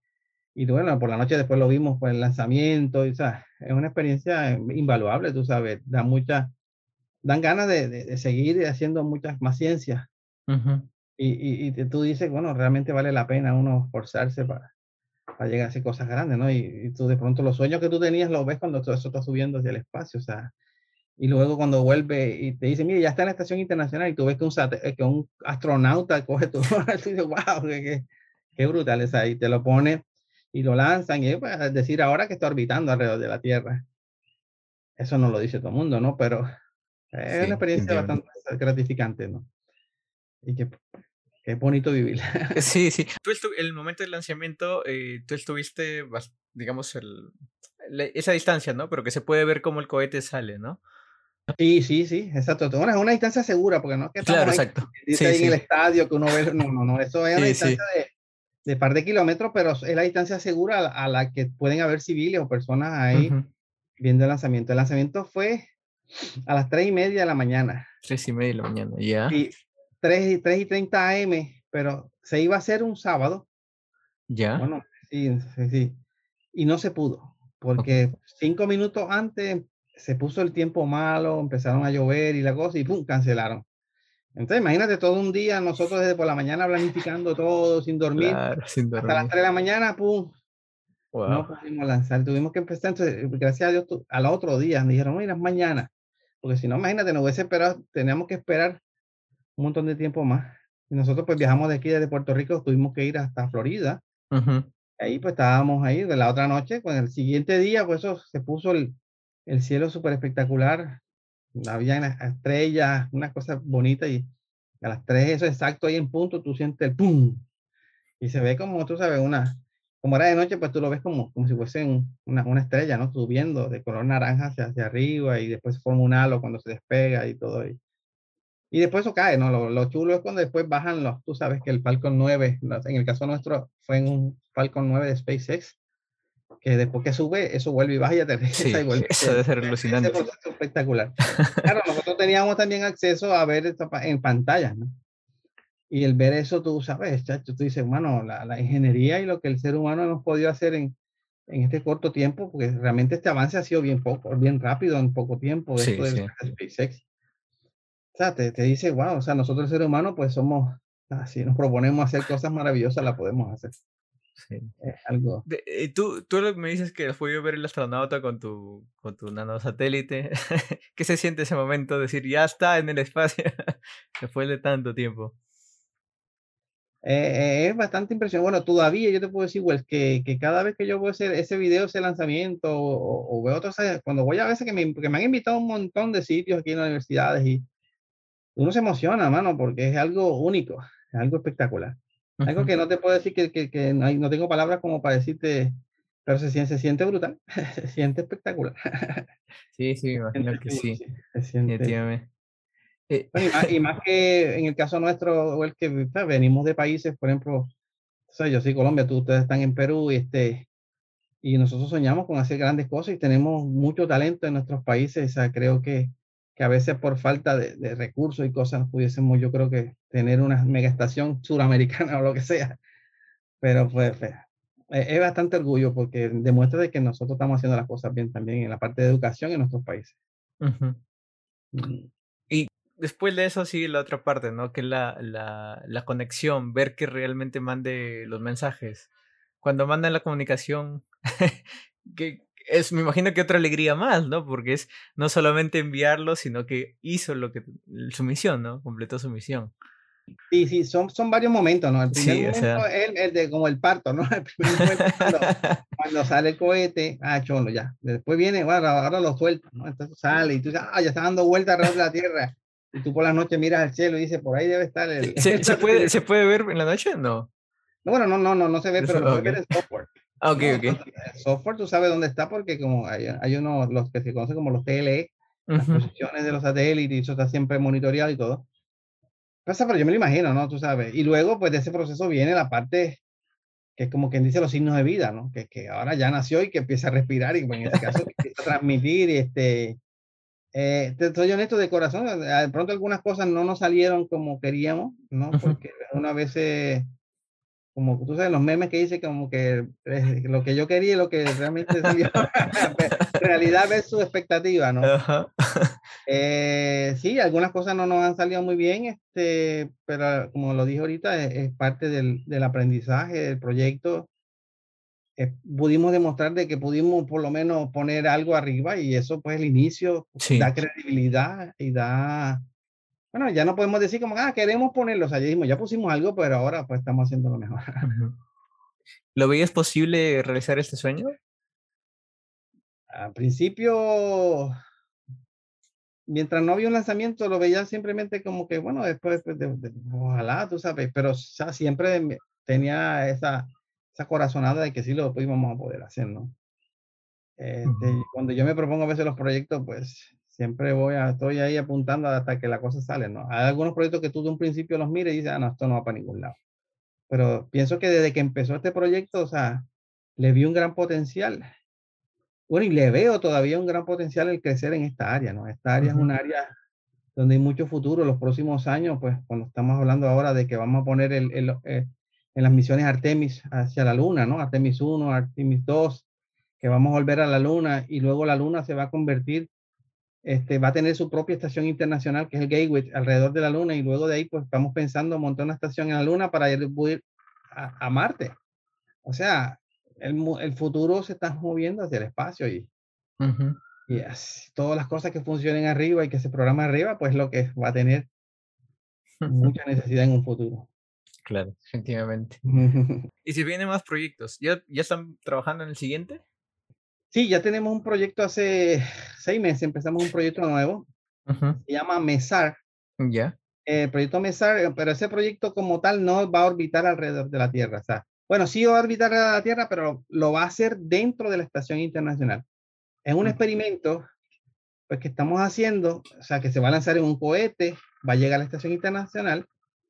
Y bueno, por la noche después lo vimos, pues el lanzamiento, y, o sea, es una experiencia invaluable, tú sabes, da mucha, dan ganas de, de, seguir haciendo muchas más ciencias. y, y, y, tú dices, bueno, realmente vale la pena uno esforzarse para, para llegar a hacer cosas grandes, ¿no? Y, tú de pronto los sueños que tú tenías los ves cuando todo eso está subiendo hacia el espacio, o sea, y luego cuando vuelve y te dice, mire, ya está en la estación internacional y tú ves que un, eh, que un astronauta coge tu, tú dices, wow, qué, qué, brutal es ahí, te lo pone y lo lanzan y pues, es decir ahora que está orbitando alrededor de la Tierra. Eso no lo dice todo el mundo, ¿no? Pero es una experiencia bastante gratificante, ¿no? Y que Qué bonito vivir. Sí, sí. Tú el momento del lanzamiento, eh, tú estuviste, digamos, el, esa distancia, ¿no? Pero que se puede ver cómo el cohete sale, ¿no? Sí, sí, sí, exacto. Bueno, es una distancia segura, porque no es que claro, exacto. Dice ahí en el estadio que uno ve, no, no, no, eso es una distancia de, de, par de kilómetros, pero es la distancia segura a, la que pueden haber civiles o personas ahí viendo el lanzamiento. El lanzamiento fue a las tres y media de la mañana. Tres y media de la mañana, ya. 3, 3 y 30 AM, pero se iba a hacer un sábado. Ya. Bueno, sí, sí, sí. Y no se pudo, porque cinco minutos antes se puso el tiempo malo, empezaron a llover y la cosa, y pum, cancelaron. Entonces, imagínate todo un día, nosotros desde por la mañana planificando todo, sin dormir. Claro, sin dormir. Hasta las 3 de la mañana, pum. No pudimos lanzar. Tuvimos que empezar, entonces, gracias a Dios, al otro día, me dijeron, mira, mañana. porque si no, imagínate, no hubiese esperado, teníamos que esperar un montón de tiempo más. Y nosotros pues viajamos de aquí, desde Puerto Rico, tuvimos que ir hasta Florida. Ahí pues estábamos ahí de la otra noche, con el siguiente día, pues eso se puso el, el cielo súper espectacular. Había estrellas, una cosa bonita y a las tres, eso exacto ahí en punto, tú sientes el pum. Y se ve como, tú sabes, una, como era de noche, pues tú lo ves como, como si fuese una, una, estrella, ¿no? Subiendo de color naranja hacia, hacia arriba y después forma un halo cuando se despega y todo. Y, y después eso cae, ¿no? Lo, lo, chulo es cuando después bajan los, tú sabes que el Falcon 9, en el caso nuestro fue en un Falcon 9 de SpaceX, que después que sube, eso vuelve y baja y aterriza y vuelve. Eso debe ser alucinante. Ese proceso espectacular. Claro, nosotros teníamos también acceso a ver esto en pantalla, ¿no? Y el ver eso, tú sabes, chacho, tú dices, bueno, la, la, ingeniería y lo que el ser humano hemos podido hacer en, en este corto tiempo, porque realmente este avance ha sido bien poco, bien rápido en poco tiempo, sí, esto sí. SpaceX. O sea, te, te dice, wow, o sea, nosotros el ser humano, pues somos, así nos proponemos hacer cosas maravillosas, las podemos hacer. Sí. Es algo. De, eh, tú, tú me dices que has podido ver el astronauta con tu, con tu nanosatélite. ¿Qué se siente ese momento? Decir, ya está en el espacio después de tanto tiempo. Eh, es bastante impresionante. Bueno, todavía yo te puedo decir, Wells, que, que cada vez que yo voy a hacer ese video, ese lanzamiento, o, o veo otros, cuando voy a veces que me, que me han invitado a un montón de sitios aquí en las universidades y uno se emociona, mano, porque es algo único, es algo espectacular. Algo que no te puedo decir que, que, que no, hay, no, tengo palabras como para decirte, pero se, siente, se siente brutal, se siente espectacular. Sí, sí, me imagino que sí. Se siente. Eh, bueno, y, más, y, más, que en el caso nuestro, o el que venimos de países, por ejemplo, o sea, yo soy Colombia, tú, ustedes están en Perú y, este, y nosotros soñamos con hacer grandes cosas y tenemos mucho talento en nuestros países. O sea, creo que, que a veces por falta de, de, recursos y cosas pudiésemos, yo creo que tener una mega estación suramericana o lo que sea. Pero pues, pues es bastante orgullo porque demuestra de que nosotros estamos haciendo las cosas bien también en la parte de educación en nuestros países. Uh -huh. mm. Y después de eso sigue la otra parte, ¿no? Que es la, la, la, conexión, ver que realmente mande los mensajes. Cuando mandan la comunicación, que es, me imagino que otra alegría más, ¿no? Porque es no solamente enviarlo, sino que hizo lo que su misión, ¿no? Completó su misión. Sí, sí, son, son varios momentos, ¿no? El primer Sí, o momento sea. es el, el de como el parto, ¿no? El primer momento cuando, cuando sale el cohete, ah, cholo, ya. Después viene, bueno, ahora lo suelto, ¿no? Entonces sale y tú dices, ah, ya está dando vuelta alrededor de la Tierra. Y tú por la noche miras al cielo y dices, por ahí debe estar el... ¿Se, se puede, ¿Se puede ver en la noche? No. No, bueno, no, no, no, no se ve, pero lo puedes ver en software. Ah, ok, ¿no? ok. Entonces, el software tú sabes dónde está porque como hay, hay unos, los que se conocen como los TLE, las Ujú. posiciones de los satélites, y eso está siempre monitoreado y todo. Pasa, pero yo me lo imagino, ¿no? Tú sabes. Y luego, pues de ese proceso viene la parte que es como quien dice los signos de vida, ¿no? Que, que ahora ya nació y que empieza a respirar y pues, en ese caso que empieza a transmitir y este... Eh, te soy honesto de corazón, de pronto algunas cosas no nos salieron como queríamos, ¿no? Porque una vez, eh, como tú sabes, los memes que dice como que eh, lo que yo quería y lo que realmente salió, realidad versus expectativa, ¿no? Ajá. Eh, sí, algunas cosas no nos han salido muy bien, este, pero como lo dije ahorita, es, es parte del, del, aprendizaje del proyecto. Eh, pudimos demostrar de que pudimos por lo menos poner algo arriba y eso pues el inicio Sí. da credibilidad y da, bueno, ya no podemos decir como, ah, queremos ponerlo, o sea, ya dijimos, ya pusimos algo, pero ahora pues estamos haciendo lo mejor. ¿Lo veías posible realizar este sueño? Al principio, mientras no había un lanzamiento, lo veía simplemente como que, bueno, después, pues, de, de, ojalá, tú sabes, pero o sea, siempre tenía esa, esa corazonada de que sí lo íbamos a poder hacer, ¿no? Este, Ujú. cuando yo me propongo a veces los proyectos, pues siempre voy a, estoy ahí apuntando hasta que la cosa sale, ¿no? Hay algunos proyectos que tú de un principio los mires y dices, ah, no, esto no va para ningún lado. Pero pienso que desde que empezó este proyecto, o sea, le vi un gran potencial. Bueno, y le veo todavía un gran potencial el crecer en esta área, ¿no? Esta área es Ujú. un área donde hay mucho futuro. Los próximos años, pues cuando estamos hablando ahora de que vamos a poner el, el, eh, en las misiones Artemis hacia la Luna, ¿no? Artemis 1, Artemis 2, que vamos a volver a la Luna y luego la Luna se va a convertir, este, va a tener su propia estación internacional, que es el Gateway, alrededor de la Luna y luego de ahí, pues estamos pensando montar una estación en la Luna para ir, ir a, a, Marte. O sea, el, el, futuro se está moviendo hacia el espacio y, Ujú. Y así, todas las cosas que funcionen arriba y que se programen arriba, pues lo que va a tener mucha necesidad en un futuro. Claro, efectivamente. ¿Y si vienen más proyectos? ¿Ya, ¿Ya están trabajando en el siguiente? Sí, ya tenemos un proyecto hace seis meses, empezamos un proyecto nuevo, se llama MESAR. Ya. El proyecto MESAR, eh, pero ese proyecto como tal no va a orbitar alrededor de la Tierra. O sea, bueno, sí va a orbitar a la Tierra, pero lo va a hacer dentro de la Estación Internacional. Es un experimento pues, que estamos haciendo, o sea, que se va a lanzar en un cohete, va a llegar a la Estación Internacional,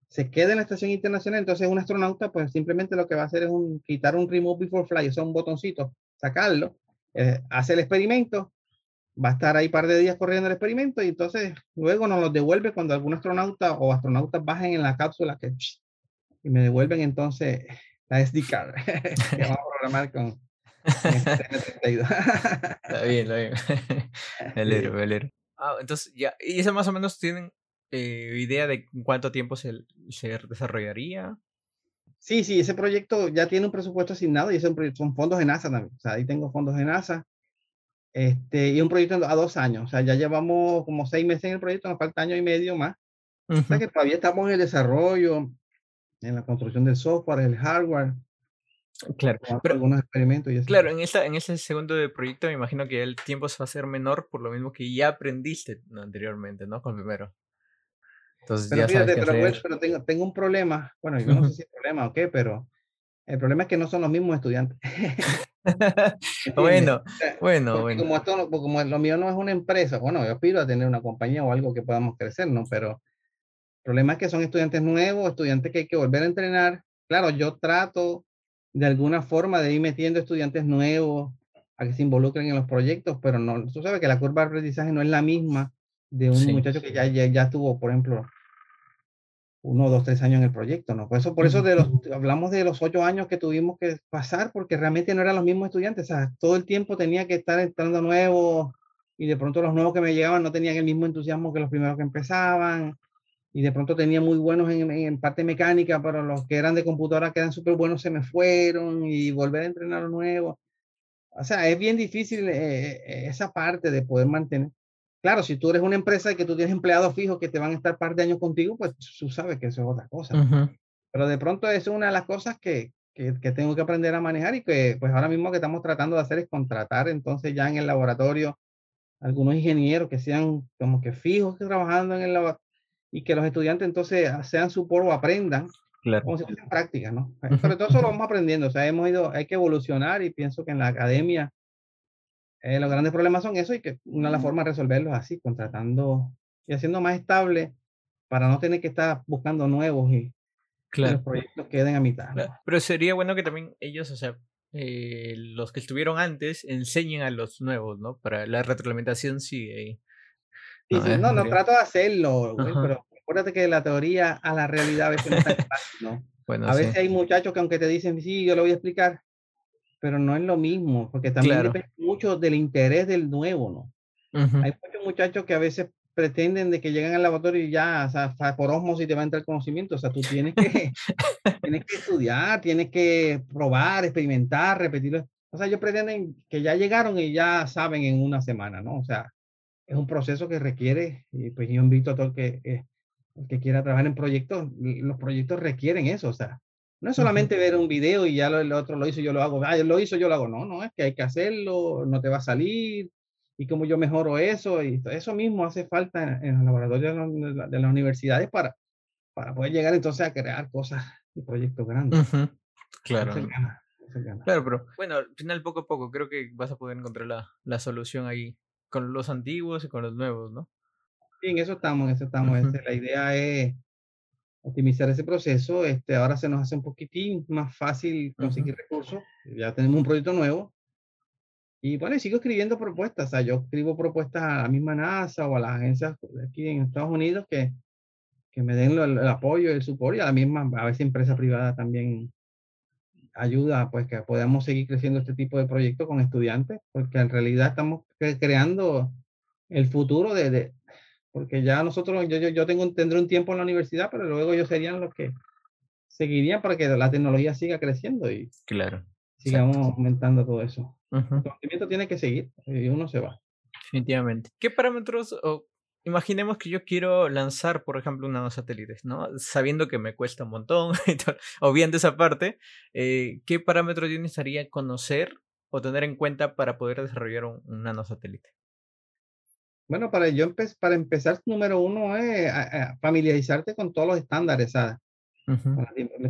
se queda en la Estación Internacional, entonces un astronauta pues simplemente lo que va a hacer es un, quitar un Remove Before Fly, o sea, un botoncito, sacarlo, eh, hace el experimento, va a estar ahí un par de días corriendo el experimento y entonces luego nos lo devuelve cuando algún astronauta o astronautas bajen en la cápsula que, y me devuelven entonces la SD card que vamos a programar con, está bien, está bien. El héroe, el héroe. Ah, entonces ya, ¿y eso más o menos tienen eh, idea de cuánto tiempo se, se, desarrollaría? Sí, sí, ese proyecto ya tiene un presupuesto asignado y son, son fondos de NASA también. O sea, ahí tengo fondos de NASA. Este, y un proyecto a dos años. O sea, ya llevamos como seis meses en el proyecto, nos falta año y medio más. O sea que todavía estamos en el desarrollo, en la construcción del software, el hardware. Claro, pero, algunos experimentos. Y claro, en, esta, en ese segundo de proyecto me imagino que el tiempo se va a hacer menor por lo mismo que ya aprendiste anteriormente, ¿no? Con el primero. Entonces pero ya fíjate, pero, pues, pero tengo, tengo, un problema. Bueno, yo no sé si es problema o qué, pero el problema es que no son los mismos estudiantes. bueno, bueno, bueno. Como, esto, como lo mío no es una empresa, bueno, yo pido a tener una compañía o algo que podamos crecer, ¿no? Pero el problema es que son estudiantes nuevos, estudiantes que hay que volver a entrenar. Claro, yo trato de alguna forma de ir metiendo estudiantes nuevos a que se involucren en los proyectos, pero no, tú sabes que la curva de aprendizaje no es la misma de un muchacho que ya, ya, ya, tuvo, por ejemplo, uno, dos, tres años en el proyecto, ¿no? Por eso, por eso de los, hablamos de los ocho años que tuvimos que pasar, porque realmente no eran los mismos estudiantes, o sea, todo el tiempo tenía que estar entrando nuevos y de pronto los nuevos que me llegaban no tenían el mismo entusiasmo que los primeros que empezaban y de pronto tenía muy buenos en, en, parte mecánica, pero los que eran de computadora, que eran súper buenos, se me fueron y volver a entrenar nuevos. O sea, es bien difícil eh, eh, esa parte de poder mantener. Claro, si tú eres una empresa y que tú tienes empleados fijos que te van a estar par de años contigo, pues tú sabes que eso es otra cosa. Pero de pronto eso es una de las cosas que, que, que, tengo que aprender a manejar y que pues ahora mismo que estamos tratando de hacer es contratar entonces ya en el laboratorio algunos ingenieros que sean como que fijos que trabajando en el laboratorio y que los estudiantes entonces sean su o aprendan claro. como si fuesen prácticas, ¿no? Sobre todo eso lo vamos aprendiendo, o sea, hemos ido, hay que evolucionar y pienso que en la academia eh, los grandes problemas son eso y que una de las formas de resolverlos así, contratando y haciendo más estable para no tener que estar buscando nuevos y claro. los proyectos queden a mitad. Pero sería bueno que también ellos, o sea, eh, los que estuvieron antes enseñen a los nuevos, ¿no? Para la retroalimentación sigue ahí. No, no, trato de hacerlo, pero acuérdate que la teoría a la realidad a veces no está fácil, ¿no? Bueno, a veces hay muchachos que aunque te dicen, sí, yo lo voy a explicar, pero no es lo mismo, porque también depende mucho del interés del nuevo, ¿no? Hay muchos muchachos que a veces pretenden de que lleguen al laboratorio y ya, o sea, por osmosis te va a entrar el conocimiento, o sea, tú tienes que, tienes que estudiar, tienes que probar, experimentar, repetirlo. O sea, ellos pretenden que ya llegaron y ya saben en una semana, ¿no? O sea, es un proceso que requiere, y pues yo invito a todo el que, eh, que quiera trabajar en proyectos, los proyectos requieren eso, o sea, no es solamente ver un video y ya lo, el otro lo hizo, yo lo hago, ah, lo hizo, yo lo hago, no, no, es que hay que hacerlo, no te va a salir, y cómo yo mejoro eso, y eso mismo hace falta en, los laboratorios de, las universidades para, para poder llegar entonces a crear cosas y proyectos grandes. Claro. Claro, pero bueno, al final poco a poco creo que vas a poder encontrar la, la solución ahí con los antiguos y con los nuevos, ¿no? Sí, en eso estamos, en eso estamos. Este, la idea es optimizar ese proceso. Este, ahora se nos hace un poquitín más fácil conseguir recursos. Ya tenemos un proyecto nuevo. Y bueno, sigo escribiendo propuestas. O sea, yo escribo propuestas a la misma NASA o a las agencias aquí en Estados Unidos que, que me den el, el apoyo, el soporte y a la misma, a veces empresa privada también ayuda pues que podamos seguir creciendo este tipo de proyectos con estudiantes, porque en realidad estamos creando el futuro de, porque ya nosotros, yo, yo, yo tengo, tendré un tiempo en la universidad, pero luego ellos serían los que seguirían para que la tecnología siga creciendo y claro, sigamos aumentando todo eso. El conocimiento tiene que seguir y uno se va. definitivamente. ¿Qué parámetros o imaginemos que yo quiero lanzar, por ejemplo, unos satélites, ¿no? Sabiendo que me cuesta un montón, o bien de esa parte, eh, ¿qué parámetros yo necesitaría conocer o tener en cuenta para poder desarrollar un, un nanosatélite? Bueno, para yo para empezar, número uno es familiarizarte con todos los estándares, ¿sabes?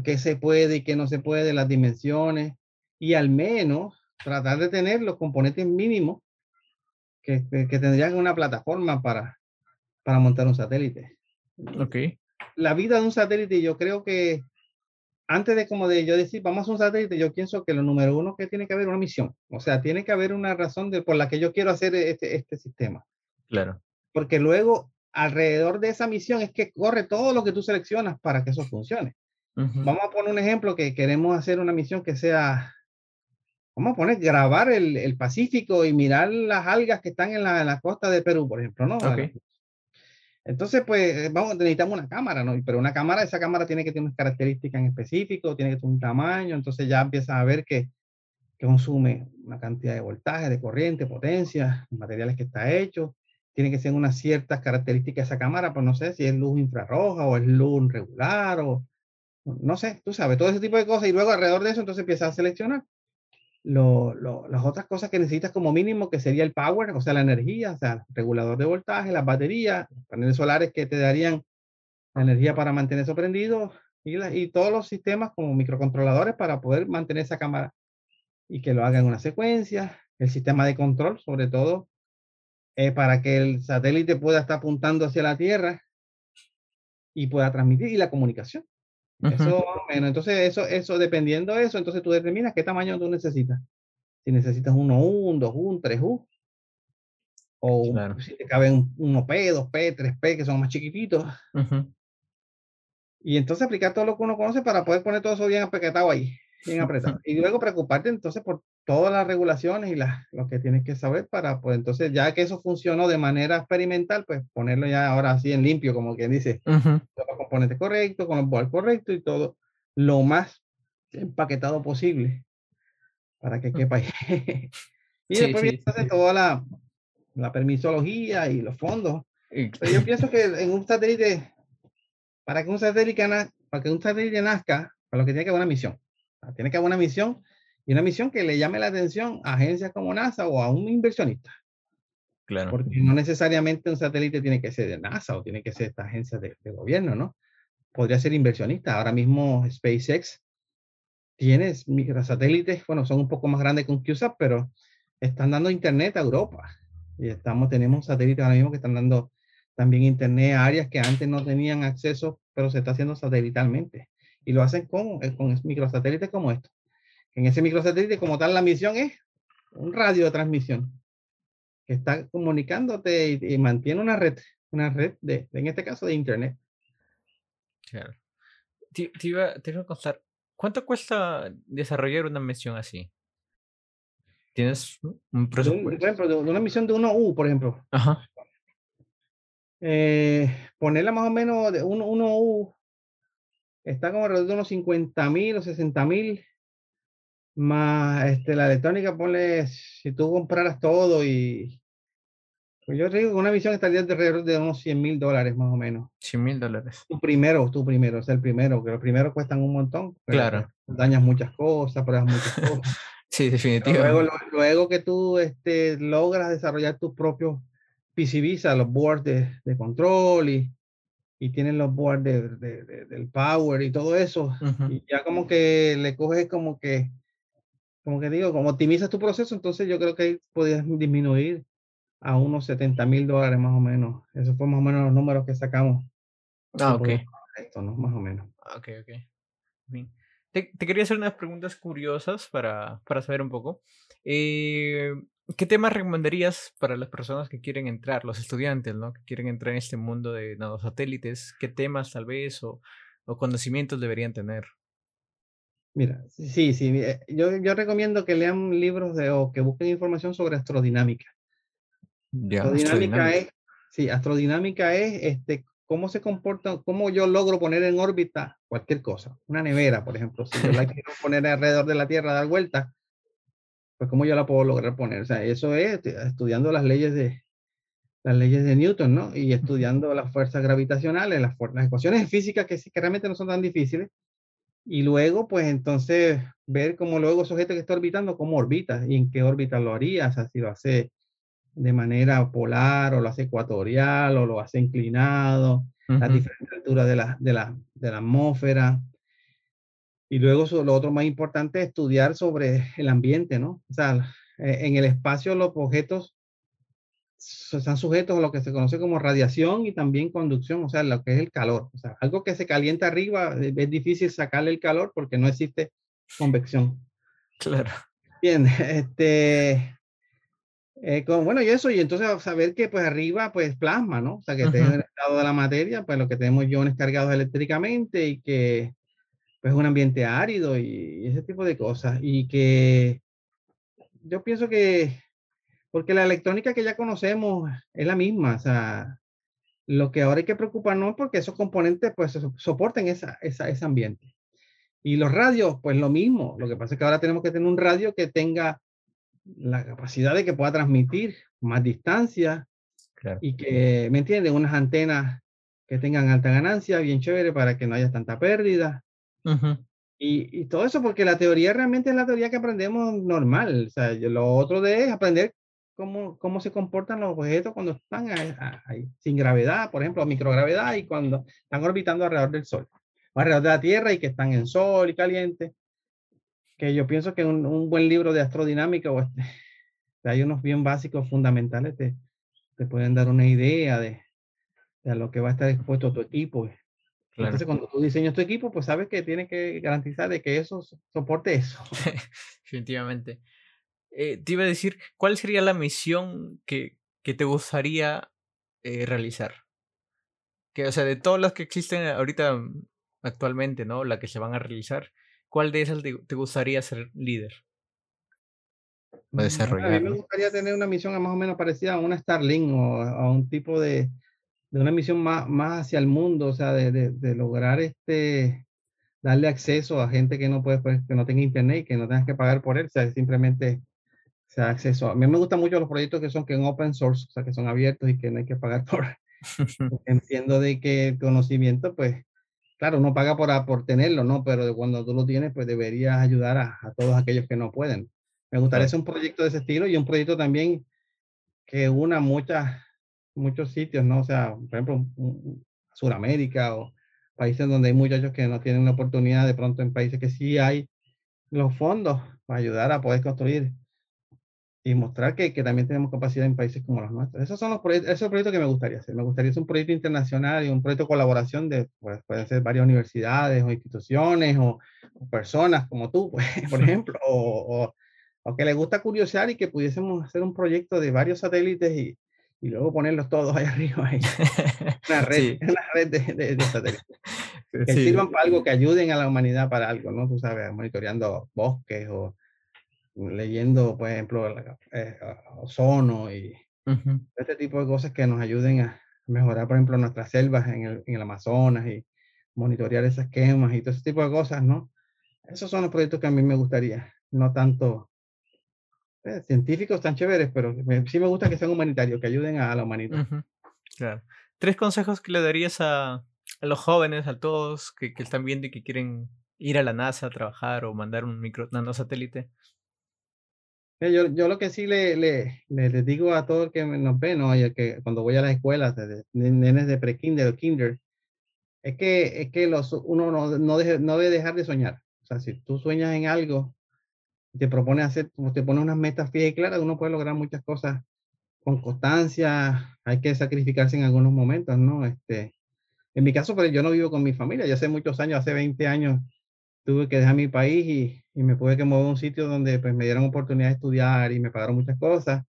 qué se puede y qué no se puede, las dimensiones, y al menos tratar de tener los componentes mínimos que, que, tendrían una plataforma para, para montar un satélite. Ok. La vida de un satélite, yo creo que antes de como de yo decir, vamos a hacer un satélite, yo pienso que lo número uno que tiene que haber una misión. O sea, tiene que haber una razón de, por la que yo quiero hacer este, este sistema. Claro. Porque luego, alrededor de esa misión es que corre todo lo que tú seleccionas para que eso funcione. Vamos a poner un ejemplo que queremos hacer una misión que sea, vamos a poner, grabar el, el Pacífico y mirar las algas que están en la, en la costa de Perú, por ejemplo, ¿no? Entonces, pues, vamos, necesitamos una cámara, ¿no? Pero una cámara, esa cámara tiene que tener unas características en específico, tiene que tener un tamaño, entonces ya empiezas a ver que, que consume una cantidad de voltaje, de corriente, potencia, materiales que está hecho, tiene que ser unas ciertas características esa cámara, pues no sé si es luz infrarroja o es luz regular o no sé, tú sabes, todo ese tipo de cosas y luego alrededor de eso entonces empiezas a seleccionar. Lo, las otras cosas que necesitas como mínimo, que sería el power, o sea, la energía, o sea, regulador de voltaje, las baterías, paneles solares que te darían la energía para mantener eso prendido y, y todos los sistemas como microcontroladores para poder mantener esa cámara y que lo haga en una secuencia, el sistema de control, sobre todo eh, para que el satélite pueda estar apuntando hacia la Tierra y pueda transmitir y la comunicación. Eso menos. Entonces, eso, eso, dependiendo de eso, entonces tú determinas qué tamaño tú necesitas. Si necesitas 1U, un 2U, un 3U. O si te caben 1P, 2P, 3P, que son más chiquititos. Y entonces aplicar todo lo que uno conoce para poder poner todo eso bien apaquetado ahí, bien apretado. Y luego preocuparte entonces por todas las regulaciones y las, lo que tienes que saber para, pues entonces ya que eso funcionó de manera experimental, pues ponerlo ya ahora así en limpio, como quien dice, los componentes correctos, con los boards correctos y todo lo más empaquetado posible para que quepa ahí. y después viene toda la, la, permisología y los fondos. yo pienso que en un satélite, para que un satélite, para que un satélite nazca, para lo que tiene que haber una misión. Tiene que haber una misión y una misión que le llame la atención a agencias como NASA o a un inversionista. Claro. Porque no necesariamente un satélite tiene que ser de NASA o tiene que ser esta agencia de, gobierno, ¿no? Podría ser inversionista. Ahora mismo SpaceX tiene microsatélites, bueno, son un poco más grandes que un CubeSat, pero están dando internet a Europa. Y estamos, tenemos satélites ahora mismo que están dando también internet a áreas que antes no tenían acceso, pero se está haciendo satelitalmente. Y lo hacen con, eh, con microsatélites como estos. En ese microsatélite, como tal, la misión es un radio de transmisión que está comunicándote y, mantiene una red, una red de, en este caso, de Internet. Claro. Te, iba, a contar, ¿cuánto cuesta desarrollar una misión así? ¿Tienes un presupuesto? por ejemplo, de una misión de 1U, por ejemplo. Ajá. Eh, ponerla más o menos de 1U está como alrededor de unos 50 mil o 60 mil más este, la electrónica, ponle, si tú compraras todo y... Pues yo digo que una visión estaría alrededor de unos 100 mil dólares más o menos. 100 mil dólares. Tu primero, tu primero, es el primero, que los primeros cuestan un montón. Claro. Dañas muchas cosas, pruebas muchas cosas. sí, definitivamente. Luego, luego, que tú este, logras desarrollar tus propios PCBs, los boards de, de control y, y tienen los boards de, de, del power y todo eso, y ya como que le coges como que como que digo, como optimizas tu proceso, entonces yo creo que ahí podías disminuir a unos 70 mil dólares más o menos. Esos fueron más o menos los números que sacamos. Ah, ok. Esto, ¿no? Más o menos. Ah, ok, ok. Bien. Te, quería hacer unas preguntas curiosas para, para saber un poco. Eh, ¿Qué temas recomendarías para las personas que quieren entrar, los estudiantes, ¿no? que quieren entrar en este mundo de nanosatélites? ¿Qué temas tal vez o, o conocimientos deberían tener? Mira, sí, sí, eh, yo, yo recomiendo que lean libros de, o que busquen información sobre astrodinámica. astrodinámica, es, sí, astrodinámica es este, cómo se comporta, cómo yo logro poner en órbita cualquier cosa. Una nevera, por ejemplo, si yo la quiero poner alrededor de la Tierra, dar vuelta, pues cómo yo la puedo lograr poner. O sea, eso es estudiando las leyes de, las leyes de Newton, ¿no? Y estudiando las fuerzas gravitacionales, las, las ecuaciones físicas que, que realmente no son tan difíciles. Y luego, pues entonces, ver cómo luego ese objeto que está orbitando, cómo orbita y en qué órbita lo haría, o sea, si lo hace de manera polar o lo hace ecuatorial o lo hace inclinado, las diferentes alturas de la, de, la, de la atmósfera. Y luego lo otro más importante es estudiar sobre el ambiente, ¿no? O sea, e, en el espacio los objetos están sujetos a lo que se conoce como radiación y también conducción, o sea, lo que es el calor. O sea, algo que se calienta arriba eh, es difícil sacarle el calor porque no existe convección. Claro. Bien, este, eh, bueno, y eso, y entonces saber que pues arriba pues plasma, ¿no? O sea, que esté en el estado de la materia, pues lo que tenemos iones cargados eléctricamente y que pues es un ambiente árido y, ese tipo de cosas. Y que yo pienso que, porque la electrónica que ya conocemos es la misma, o sea, lo que ahora hay que preocuparnos es porque esos componentes pues soporten esa, esa, ese ambiente. Y los radios, pues lo mismo. Lo que pasa es que ahora tenemos que tener un radio que tenga la capacidad de que pueda transmitir más distancia y que, ¿me entiendes? Unas antenas que tengan alta ganancia, bien chévere, para que no haya tanta pérdida. Y, y, todo eso porque la teoría realmente es la teoría que aprendemos normal. O sea, lo otro de es aprender cómo, cómo se comportan los objetos cuando están sin gravedad, por ejemplo, microgravedad, y cuando están orbitando alrededor del Sol, o alrededor de la Tierra y que están en Sol y caliente que yo pienso que un, un buen libro de astrodinámica o este, hay unos bien básicos fundamentales te, te pueden dar una idea de, de, a lo que va a estar expuesto tu equipo. Entonces, cuando tú diseñas tu equipo, pues sabes que tienes que garantizar de que eso soporte eso. Definitivamente. Eh, te iba a decir, ¿cuál sería la misión que, que te gustaría eh, realizar? Que, o sea, de todas las que existen ahorita mm, actualmente, ¿no? La que se van a realizar, ¿Cuál de esas te, gustaría ser líder? Desarrollar. Mm, a mí me gustaría tener una misión más o menos parecida a una Starlink o a un tipo de, de una misión más, más hacia el mundo, o sea, de, de, lograr este, darle acceso a gente que no puede, pues, que no tenga internet que no tengas que pagar por él, o sea, simplemente sea acceso. A mí me gustan mucho los proyectos que son que en open source, o sea, que son abiertos y que no hay que pagar por. Entiendo de que el conocimiento, pues, claro, uno paga por, por tenerlo, ¿no? Pero cuando tú lo tienes, pues deberías ayudar a, todos aquellos que no pueden. Me gustaría hacer un proyecto de ese estilo y un proyecto también que una muchas, muchos sitios, ¿no? O sea, por ejemplo, Sudamérica o países donde hay muchachos que no tienen la oportunidad, de pronto en países que sí hay los fondos para ayudar a poder construir y mostrar que, que, también tenemos capacidad en países como los nuestros. Esos son los proyectos, esos proyectos que me gustaría hacer. Me gustaría hacer un proyecto internacional y un proyecto de colaboración de, pues, pueden ser varias universidades o instituciones o, personas como tú, pues, por ejemplo, o, o, que les gusta curiosear y que pudiésemos hacer un proyecto de varios satélites y, y luego ponerlos todos ahí arriba, ahí. una red, una red de, de, satélites. Que sirvan para algo, que ayuden a la humanidad para algo, ¿no? Tú sabes, monitoreando bosques o leyendo, por ejemplo, eh, ozono y este tipo de cosas que nos ayuden a mejorar, por ejemplo, nuestras selvas en el, en el, Amazonas y monitorear esas quemas y todo ese tipo de cosas, ¿no? Esos son los proyectos que a mí me gustaría, no tanto eh, científicos tan chéveres, pero sí me gusta que sean humanitarios, que ayuden a, la humanidad. Claro. Tres consejos que le darías a, a los jóvenes, a todos que, que, están viendo y que quieren ir a la NASA a trabajar o mandar un micro nanosatélite. Yo, yo lo que sí le, le, le, digo a todo el que nos ve, ¿no? Y que cuando voy a las escuelas, de, nenes de pre-kinder o kinder, es que, es que los, uno no, no, deje, no debe dejar de soñar. O sea, si tú sueñas en algo, te propones hacer, te pones unas metas fijas y claras, uno puede lograr muchas cosas con constancia, hay que sacrificarse en algunos momentos, ¿no? Este, en mi caso, pero pues, yo no vivo con mi familia, ya hace muchos años, hace 20 años, tuve que dejar mi país y, y me pude que mover a un sitio donde pues me dieron oportunidad de estudiar y me pagaron muchas cosas.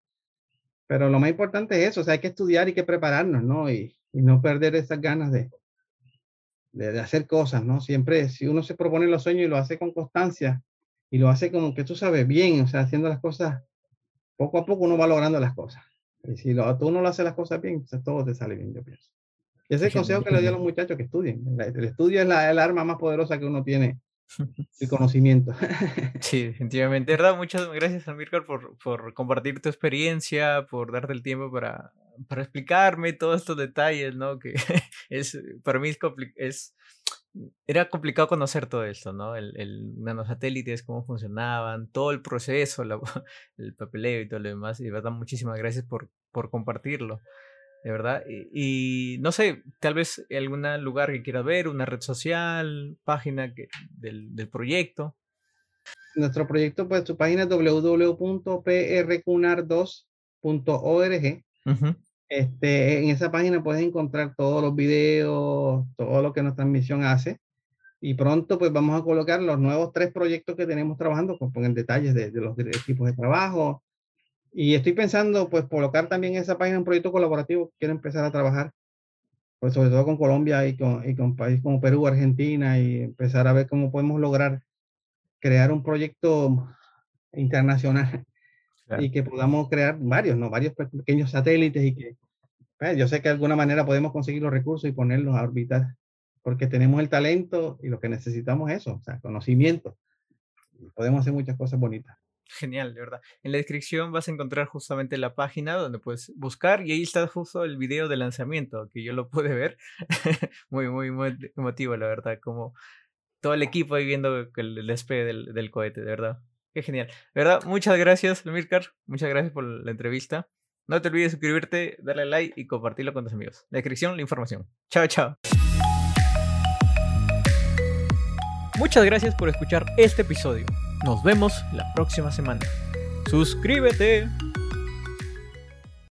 Pero lo más importante es eso, o sea, hay que estudiar y que prepararnos, ¿no? Y, y no perder esas ganas de, de, de, hacer cosas, ¿no? Siempre, si uno se propone los sueños y lo hace con constancia y lo hace como que tú sabes bien, o sea, haciendo las cosas, poco a poco uno va logrando las cosas. Y si lo, tú no lo haces las cosas bien, pues todo te sale bien, yo pienso. Y ese es el consejo que le doy a los muchachos que estudien. El estudio es la, el arma más poderosa que uno tiene el conocimiento. Sí, definitivamente. verdad, muchas gracias, Amílcar, por, por compartir tu experiencia, por darte el tiempo para para explicarme todos estos detalles, ¿no? Que es, para mí es, es era complicado conocer todo esto, ¿no? El, el nanosatélites, cómo funcionaban, todo el proceso, el papeleo y todo lo demás. Y de verdad, muchísimas gracias por, por compartirlo, de verdad. Y, no sé, tal vez algún lugar que quieras ver, una red social, página que, del, del proyecto. Nuestro proyecto, pues su página es www.prcunar2.org. Este, en esa página puedes encontrar todos los videos, todo lo que nuestra misión hace. Y pronto pues vamos a colocar los nuevos tres proyectos que tenemos trabajando, con, con detalles de, los, tipos de trabajo. Y estoy pensando pues colocar también en esa página un proyecto colaborativo que quiero empezar a trabajar, pues sobre todo con Colombia y con, y con países como Perú, Argentina, y empezar a ver cómo podemos lograr crear un proyecto internacional y que podamos crear varios, ¿no? Varios pequeños satélites y que pues, yo sé que de alguna manera podemos conseguir los recursos y ponerlos a orbitar, porque tenemos el talento y lo que necesitamos es eso, o sea, conocimiento. podemos hacer muchas cosas bonitas. Genial, de verdad. En la descripción vas a encontrar justamente la página donde puedes buscar y ahí está justo el video de lanzamiento que yo lo pude ver. muy, muy, muy emotivo, la verdad, como todo el equipo ahí viendo el despegue del, del cohete, de verdad. Qué genial. ¿Verdad? Muchas gracias, Mirkar. Muchas gracias por la entrevista. No te olvides de suscribirte, darle like y compartirlo con tus amigos. La descripción, la información. Chao, chao. Muchas gracias por escuchar este episodio. Nos vemos la próxima semana. Suscríbete.